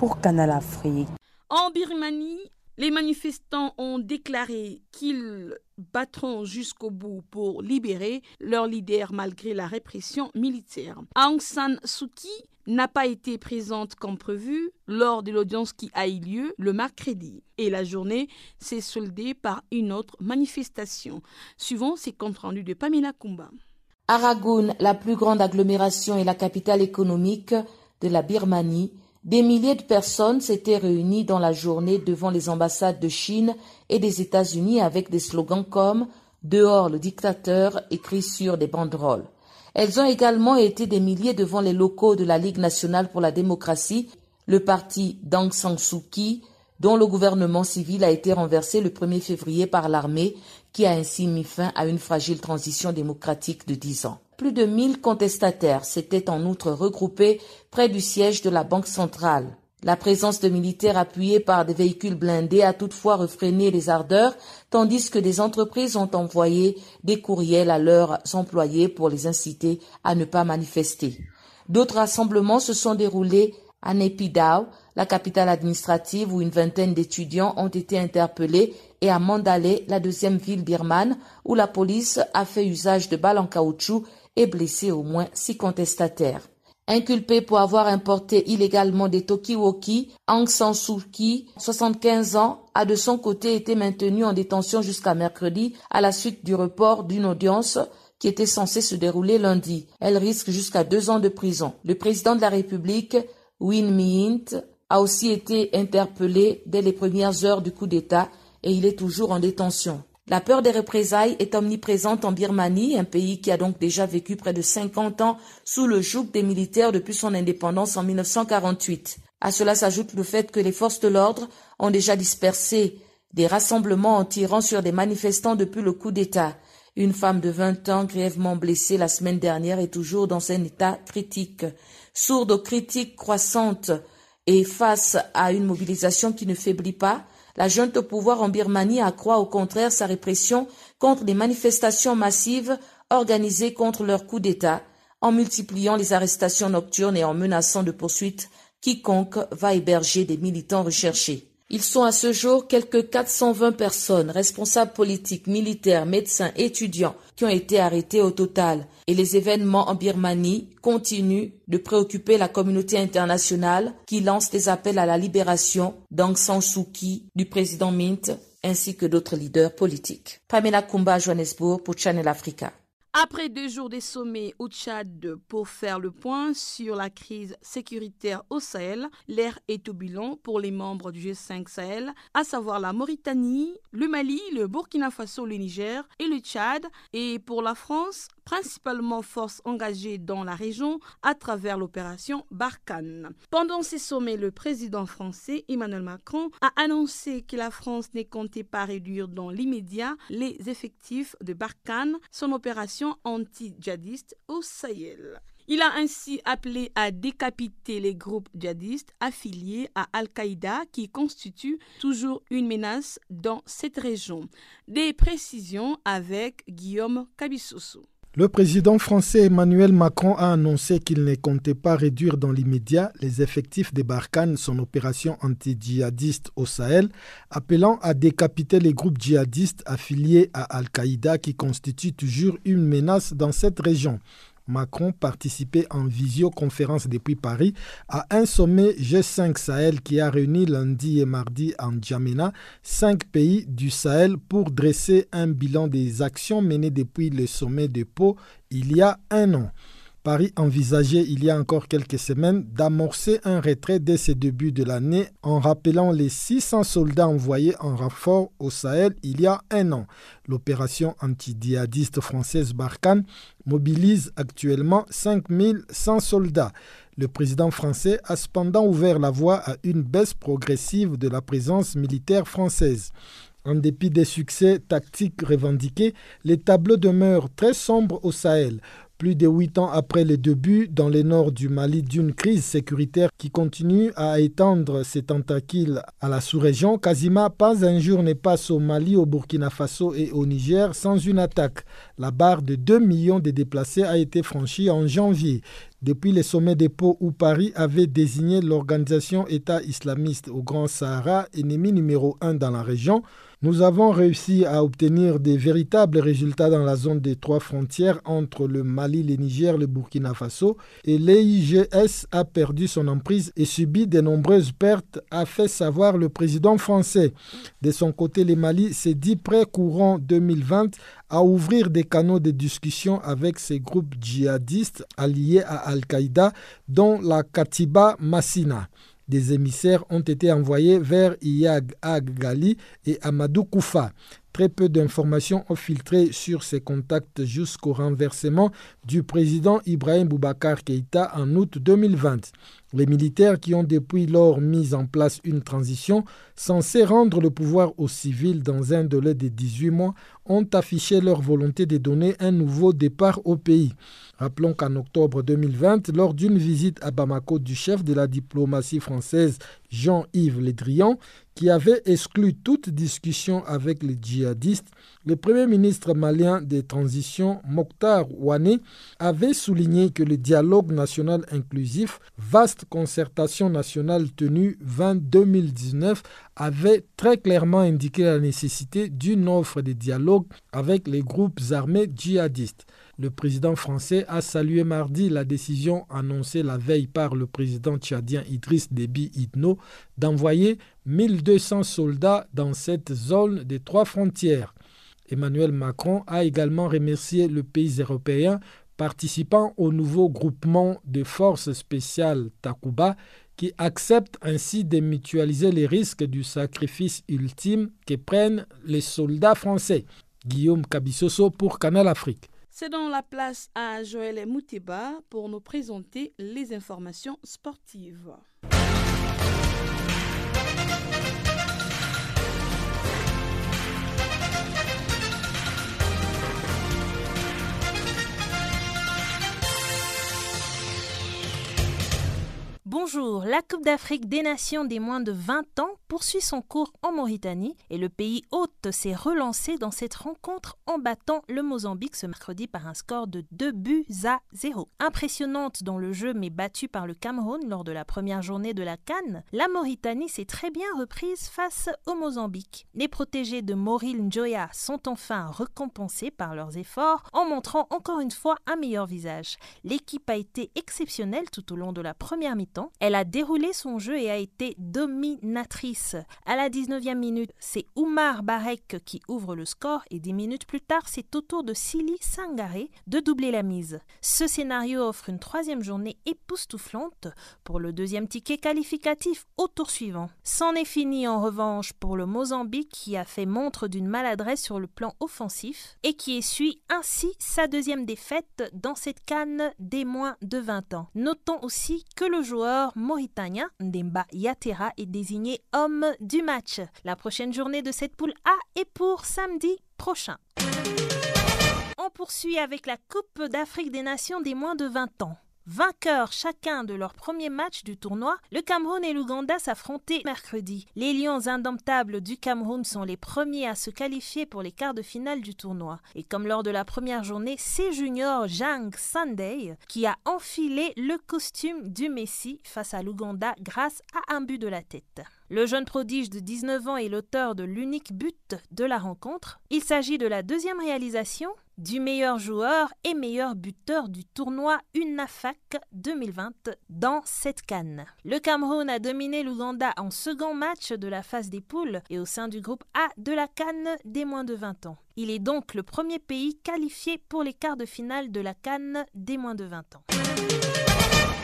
pour Canal Afrique. En Birmanie, les manifestants ont déclaré qu'ils battront jusqu'au bout pour libérer leur leader malgré la répression militaire. Aung San Suu Kyi n'a pas été présente comme prévu lors de l'audience qui a eu lieu le mercredi. Et la journée s'est soldée par une autre manifestation, suivant ces comptes rendus de Pamela Kumba. Aragoun, la plus grande agglomération et la capitale économique de la Birmanie, Des milliers de personnes s'étaient réunies dans la journée devant les ambassades de Chine et des États-Unis avec des slogans comme Dehors le dictateur écrit sur des banderoles. Elles ont également été des milliers devant les locaux de la Ligue nationale pour la démocratie, le parti d'Aung San Suu Kyi, dont le gouvernement civil a été renversé le 1er février par l'armée, qui a ainsi mis fin à une fragile transition démocratique de dix ans. Plus de 1000 contestataires s'étaient en outre regroupés près du siège de la Banque centrale. La présence de militaires appuyés par des véhicules blindés a toutefois refréné les ardeurs, tandis que des entreprises ont envoyé des courriels à leurs employés pour les inciter à ne pas manifester. D'autres rassemblements se sont déroulés à Naypyidaw, la capitale administrative où une vingtaine d'étudiants ont été interpellés, et à Mandalay, la deuxième ville birmane, où la police a fait usage de balles en caoutchouc et blessé au moins six contestataires. Inculpé pour avoir importé illégalement des Tokiwoki, Aung San Suu Kyi, 75 ans, a de son côté été maintenu en détention jusqu'à mercredi à la suite du report d'une audience qui était censée se dérouler lundi. Elle risque jusqu'à deux ans de prison. Le président de la République, Win Myint, a aussi été interpellé dès les premières heures du coup d'État et il est toujours en détention. La peur des représailles est omniprésente en Birmanie, un pays qui a donc déjà vécu près de 50 ans sous le joug des militaires depuis son indépendance en 1948. À cela s'ajoute le fait que les forces de l'ordre ont déjà dispersé des rassemblements en tirant sur des manifestants depuis le coup d'État. Une femme de 20 ans grièvement blessée la semaine dernière est toujours dans un état critique. Sourde aux critiques croissantes et face à une mobilisation qui ne faiblit pas, la junte au pouvoir en Birmanie accroît au contraire sa répression contre des manifestations massives organisées contre leur coup d'État, en multipliant les arrestations nocturnes et en menaçant de poursuites quiconque va héberger des militants recherchés. Ils sont à ce jour quelques 420 personnes, responsables politiques, militaires, médecins, étudiants, qui ont été arrêtés au total. Et les événements en Birmanie continuent de préoccuper la communauté internationale qui lance des appels à la libération d'Aung San Suu Kyi, du président Mint, ainsi que d'autres leaders politiques. Pamela Kumba, Johannesburg, pour Channel Africa. Après deux jours des sommets au Tchad pour faire le point sur la crise sécuritaire au Sahel, l'air est au bilan pour les membres du G5 Sahel, à savoir la Mauritanie, le Mali, le Burkina Faso, le Niger et le Tchad, et pour la France, principalement forces engagées dans la région à travers l'opération Barkhane. Pendant ces sommets, le président français Emmanuel Macron a annoncé que la France ne comptait pas réduire dans l'immédiat les effectifs de Barkhane, son opération anti-djihadiste au Sahel. Il a ainsi appelé à décapiter les groupes djihadistes affiliés à Al-Qaïda qui constituent toujours une menace dans cette région. Des précisions avec Guillaume Cabissoso. Le président français Emmanuel Macron a annoncé qu'il ne comptait pas réduire dans l'immédiat les effectifs des Barkhane, son opération anti-djihadiste au Sahel, appelant à décapiter les groupes djihadistes affiliés à Al-Qaïda qui constituent toujours une menace dans cette région. Macron participait en visioconférence depuis Paris à un sommet G5 Sahel qui a réuni lundi et mardi en Djamena cinq pays du Sahel pour dresser un bilan des actions menées depuis le sommet de Pau il y a un an. Paris envisageait il y a encore quelques semaines d'amorcer un retrait dès ses débuts de l'année en rappelant les 600 soldats envoyés en renfort au Sahel il y a un an. L'opération anti-djihadiste française Barkhane mobilise actuellement 5100 soldats. Le président français a cependant ouvert la voie à une baisse progressive de la présence militaire française. En dépit des succès tactiques revendiqués, les tableaux demeurent très sombres au Sahel plus de huit ans après le début dans le nord du Mali d'une crise sécuritaire qui continue à étendre ses tentacules à la sous-région, quasiment pas un jour ne passe au Mali, au Burkina Faso et au Niger sans une attaque. La barre de 2 millions de déplacés a été franchie en janvier. Depuis les sommets des Pau où Paris avait désigné l'organisation État islamiste au Grand Sahara, ennemi numéro un dans la région, nous avons réussi à obtenir des véritables résultats dans la zone des trois frontières entre le Mali, le Niger, le Burkina Faso et l'EIGS a perdu son emprise et subi de nombreuses pertes, a fait savoir le président français. De son côté, le Mali s'est dit prêt courant 2020 à ouvrir des canaux de discussion avec ces groupes djihadistes alliés à Al-Qaïda, dont la Katiba Massina. Des émissaires ont été envoyés vers Iyag Ag et Amadou Koufa. Très peu d'informations ont filtré sur ces contacts jusqu'au renversement du président Ibrahim Boubacar Keïta en août 2020. Les militaires qui ont depuis lors mis en place une transition censée rendre le pouvoir aux civils dans un délai de 18 mois ont affiché leur volonté de donner un nouveau départ au pays. Rappelons qu'en octobre 2020, lors d'une visite à Bamako du chef de la diplomatie française Jean-Yves Le Drian, qui avait exclu toute discussion avec les djihadistes, le premier ministre malien des transitions, Mokhtar Ouane, avait souligné que le dialogue national inclusif, vaste concertation nationale tenue 20 avait très clairement indiqué la nécessité d'une offre de dialogue avec les groupes armés djihadistes. Le président français a salué mardi la décision annoncée la veille par le président tchadien Idriss Déby Itno d'envoyer 1200 soldats dans cette zone des trois frontières. Emmanuel Macron a également remercié le pays européen participant au nouveau groupement de forces spéciales Takuba qui accepte ainsi de mutualiser les risques du sacrifice ultime que prennent les soldats français. Guillaume Cabissoso pour Canal Afrique. C'est dans la place à Joël Moutiba pour nous présenter les informations sportives. Bonjour, la Coupe d'Afrique des Nations des moins de 20 ans poursuit son cours en Mauritanie et le pays hôte s'est relancé dans cette rencontre en battant le Mozambique ce mercredi par un score de 2 buts à 0. Impressionnante dans le jeu mais battue par le Cameroun lors de la première journée de la Cannes, la Mauritanie s'est très bien reprise face au Mozambique. Les protégés de Moril Njoya sont enfin récompensés par leurs efforts en montrant encore une fois un meilleur visage. L'équipe a été exceptionnelle tout au long de la première mi-temps elle a déroulé son jeu et a été dominatrice. À la 19e minute, c'est Oumar Barek qui ouvre le score et 10 minutes plus tard, c'est au tour de Sili Sangaré de doubler la mise. Ce scénario offre une troisième journée époustouflante pour le deuxième ticket qualificatif au tour suivant. C'en est fini en revanche pour le Mozambique qui a fait montre d'une maladresse sur le plan offensif et qui essuie ainsi sa deuxième défaite dans cette canne des moins de 20 ans. Notons aussi que le joueur mauritanien Ndemba Yatera est désigné homme du match. La prochaine journée de cette poule A est pour samedi prochain. On poursuit avec la Coupe d'Afrique des Nations des moins de 20 ans. Vainqueurs chacun de leur premier match du tournoi, le Cameroun et l'Ouganda s'affrontaient mercredi. Les Lions indomptables du Cameroun sont les premiers à se qualifier pour les quarts de finale du tournoi. Et comme lors de la première journée, c'est Junior Jang Sunday qui a enfilé le costume du Messi face à l'Ouganda grâce à un but de la tête. Le jeune prodige de 19 ans est l'auteur de l'unique but de la rencontre. Il s'agit de la deuxième réalisation du meilleur joueur et meilleur buteur du tournoi UNAFAC 2020 dans cette canne. Le Cameroun a dominé l'Ouganda en second match de la phase des poules et au sein du groupe A de la canne des moins de 20 ans. Il est donc le premier pays qualifié pour les quarts de finale de la canne des moins de 20 ans.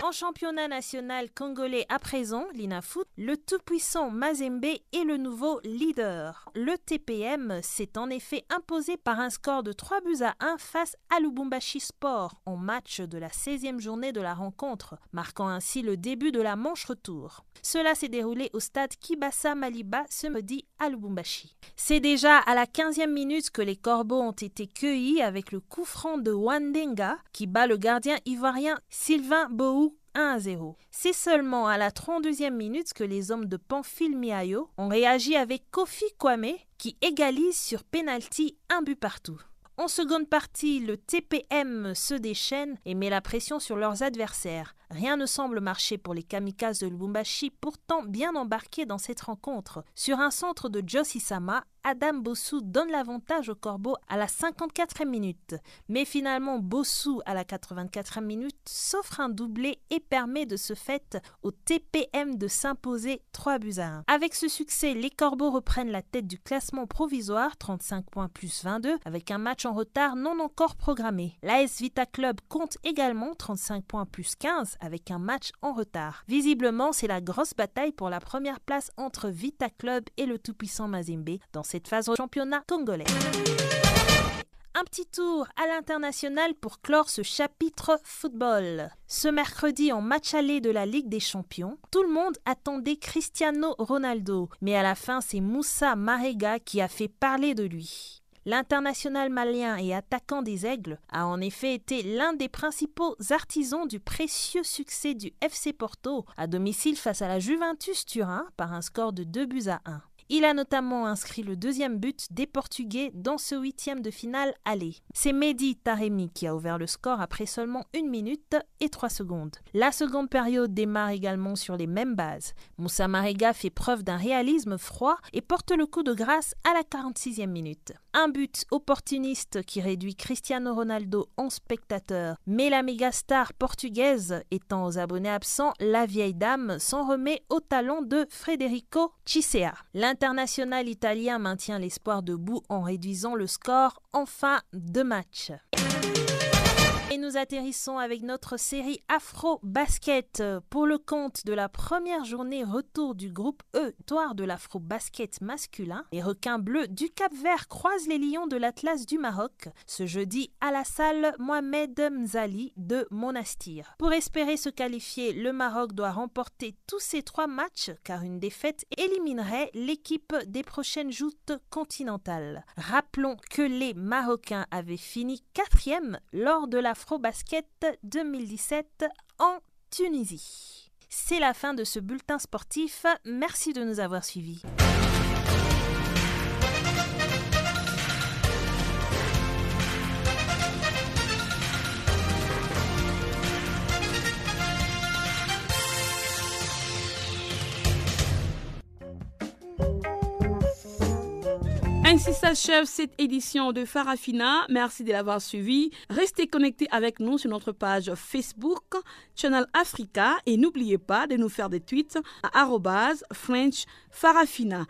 En championnat national congolais à présent, l'INAFOOT, le tout-puissant Mazembe est le nouveau leader. Le TPM s'est en effet imposé par un score de 3 buts à 1 face à Lubumbashi Sport en match de la 16e journée de la rencontre, marquant ainsi le début de la manche retour. Cela s'est déroulé au stade Kibasa Maliba ce midi à Lubumbashi. C'est déjà à la 15e minute que les corbeaux ont été cueillis avec le coup franc de Wandenga qui bat le gardien ivoirien Sylvain Bohou 1 à 0. C'est seulement à la 32e minute que les hommes de Pamphile Miayo ont réagi avec Kofi Kwame qui égalise sur penalty un but partout. En seconde partie, le TPM se déchaîne et met la pression sur leurs adversaires. Rien ne semble marcher pour les kamikazes de Lubumbashi, pourtant bien embarqués dans cette rencontre. Sur un centre de Joss Adam Bossou donne l'avantage au Corbeau à la 54e minute. Mais finalement, Bossou, à la 84e minute, s'offre un doublé et permet de ce fait au TPM de s'imposer 3 buts à 1. Avec ce succès, les Corbeaux reprennent la tête du classement provisoire, 35 points plus 22, avec un match en retard non encore programmé. L'AS Vita Club compte également 35 points plus 15 Avec un match en retard. Visiblement, c'est la grosse bataille pour la première place entre Vita Club et le tout-puissant Mazembe dans cette phase au championnat congolais. Un petit tour à l'international pour clore ce chapitre football. Ce mercredi, en match aller de la Ligue des Champions, tout le monde attendait Cristiano Ronaldo, mais à la fin, c'est Moussa Marega qui a fait parler de lui. L'international malien et attaquant des Aigles a en effet été l'un des principaux artisans du précieux succès du FC Porto à domicile face à la Juventus Turin par un score de 2 buts à 1. Il a notamment inscrit le deuxième but des Portugais dans ce huitième de finale aller. C'est Mehdi Taremi qui a ouvert le score après seulement une minute et trois secondes. La seconde période démarre également sur les mêmes bases. Moussa Marega fait preuve d'un réalisme froid et porte le coup de grâce à la 46e minute. Un but opportuniste qui réduit Cristiano Ronaldo en spectateur, mais la méga star portugaise étant aux abonnés absents, la vieille dame s'en remet au talon de Federico Cissea. L'international italien maintient l'espoir debout en réduisant le score en fin de match. Et nous atterrissons avec notre série Afro Basket pour le compte de la première journée retour du groupe E, victoire de l'Afro Basket masculin. Les requins bleus du Cap Vert croisent les lions de l'Atlas du Maroc ce jeudi à la salle Mohamed Mzali de Monastir. Pour espérer se qualifier, le Maroc doit remporter tous ses trois matchs car une défaite éliminerait l'équipe des prochaines joutes continentales. Rappelons que les Marocains avaient fini quatrième lors de la Basket 2017 en Tunisie. C'est la fin de ce bulletin sportif. Merci de nous avoir suivis. Ainsi s'achève cette édition de Farafina. Merci de l'avoir suivi. Restez connectés avec nous sur notre page Facebook, Channel Africa, et n'oubliez pas de nous faire des tweets à French Farafina.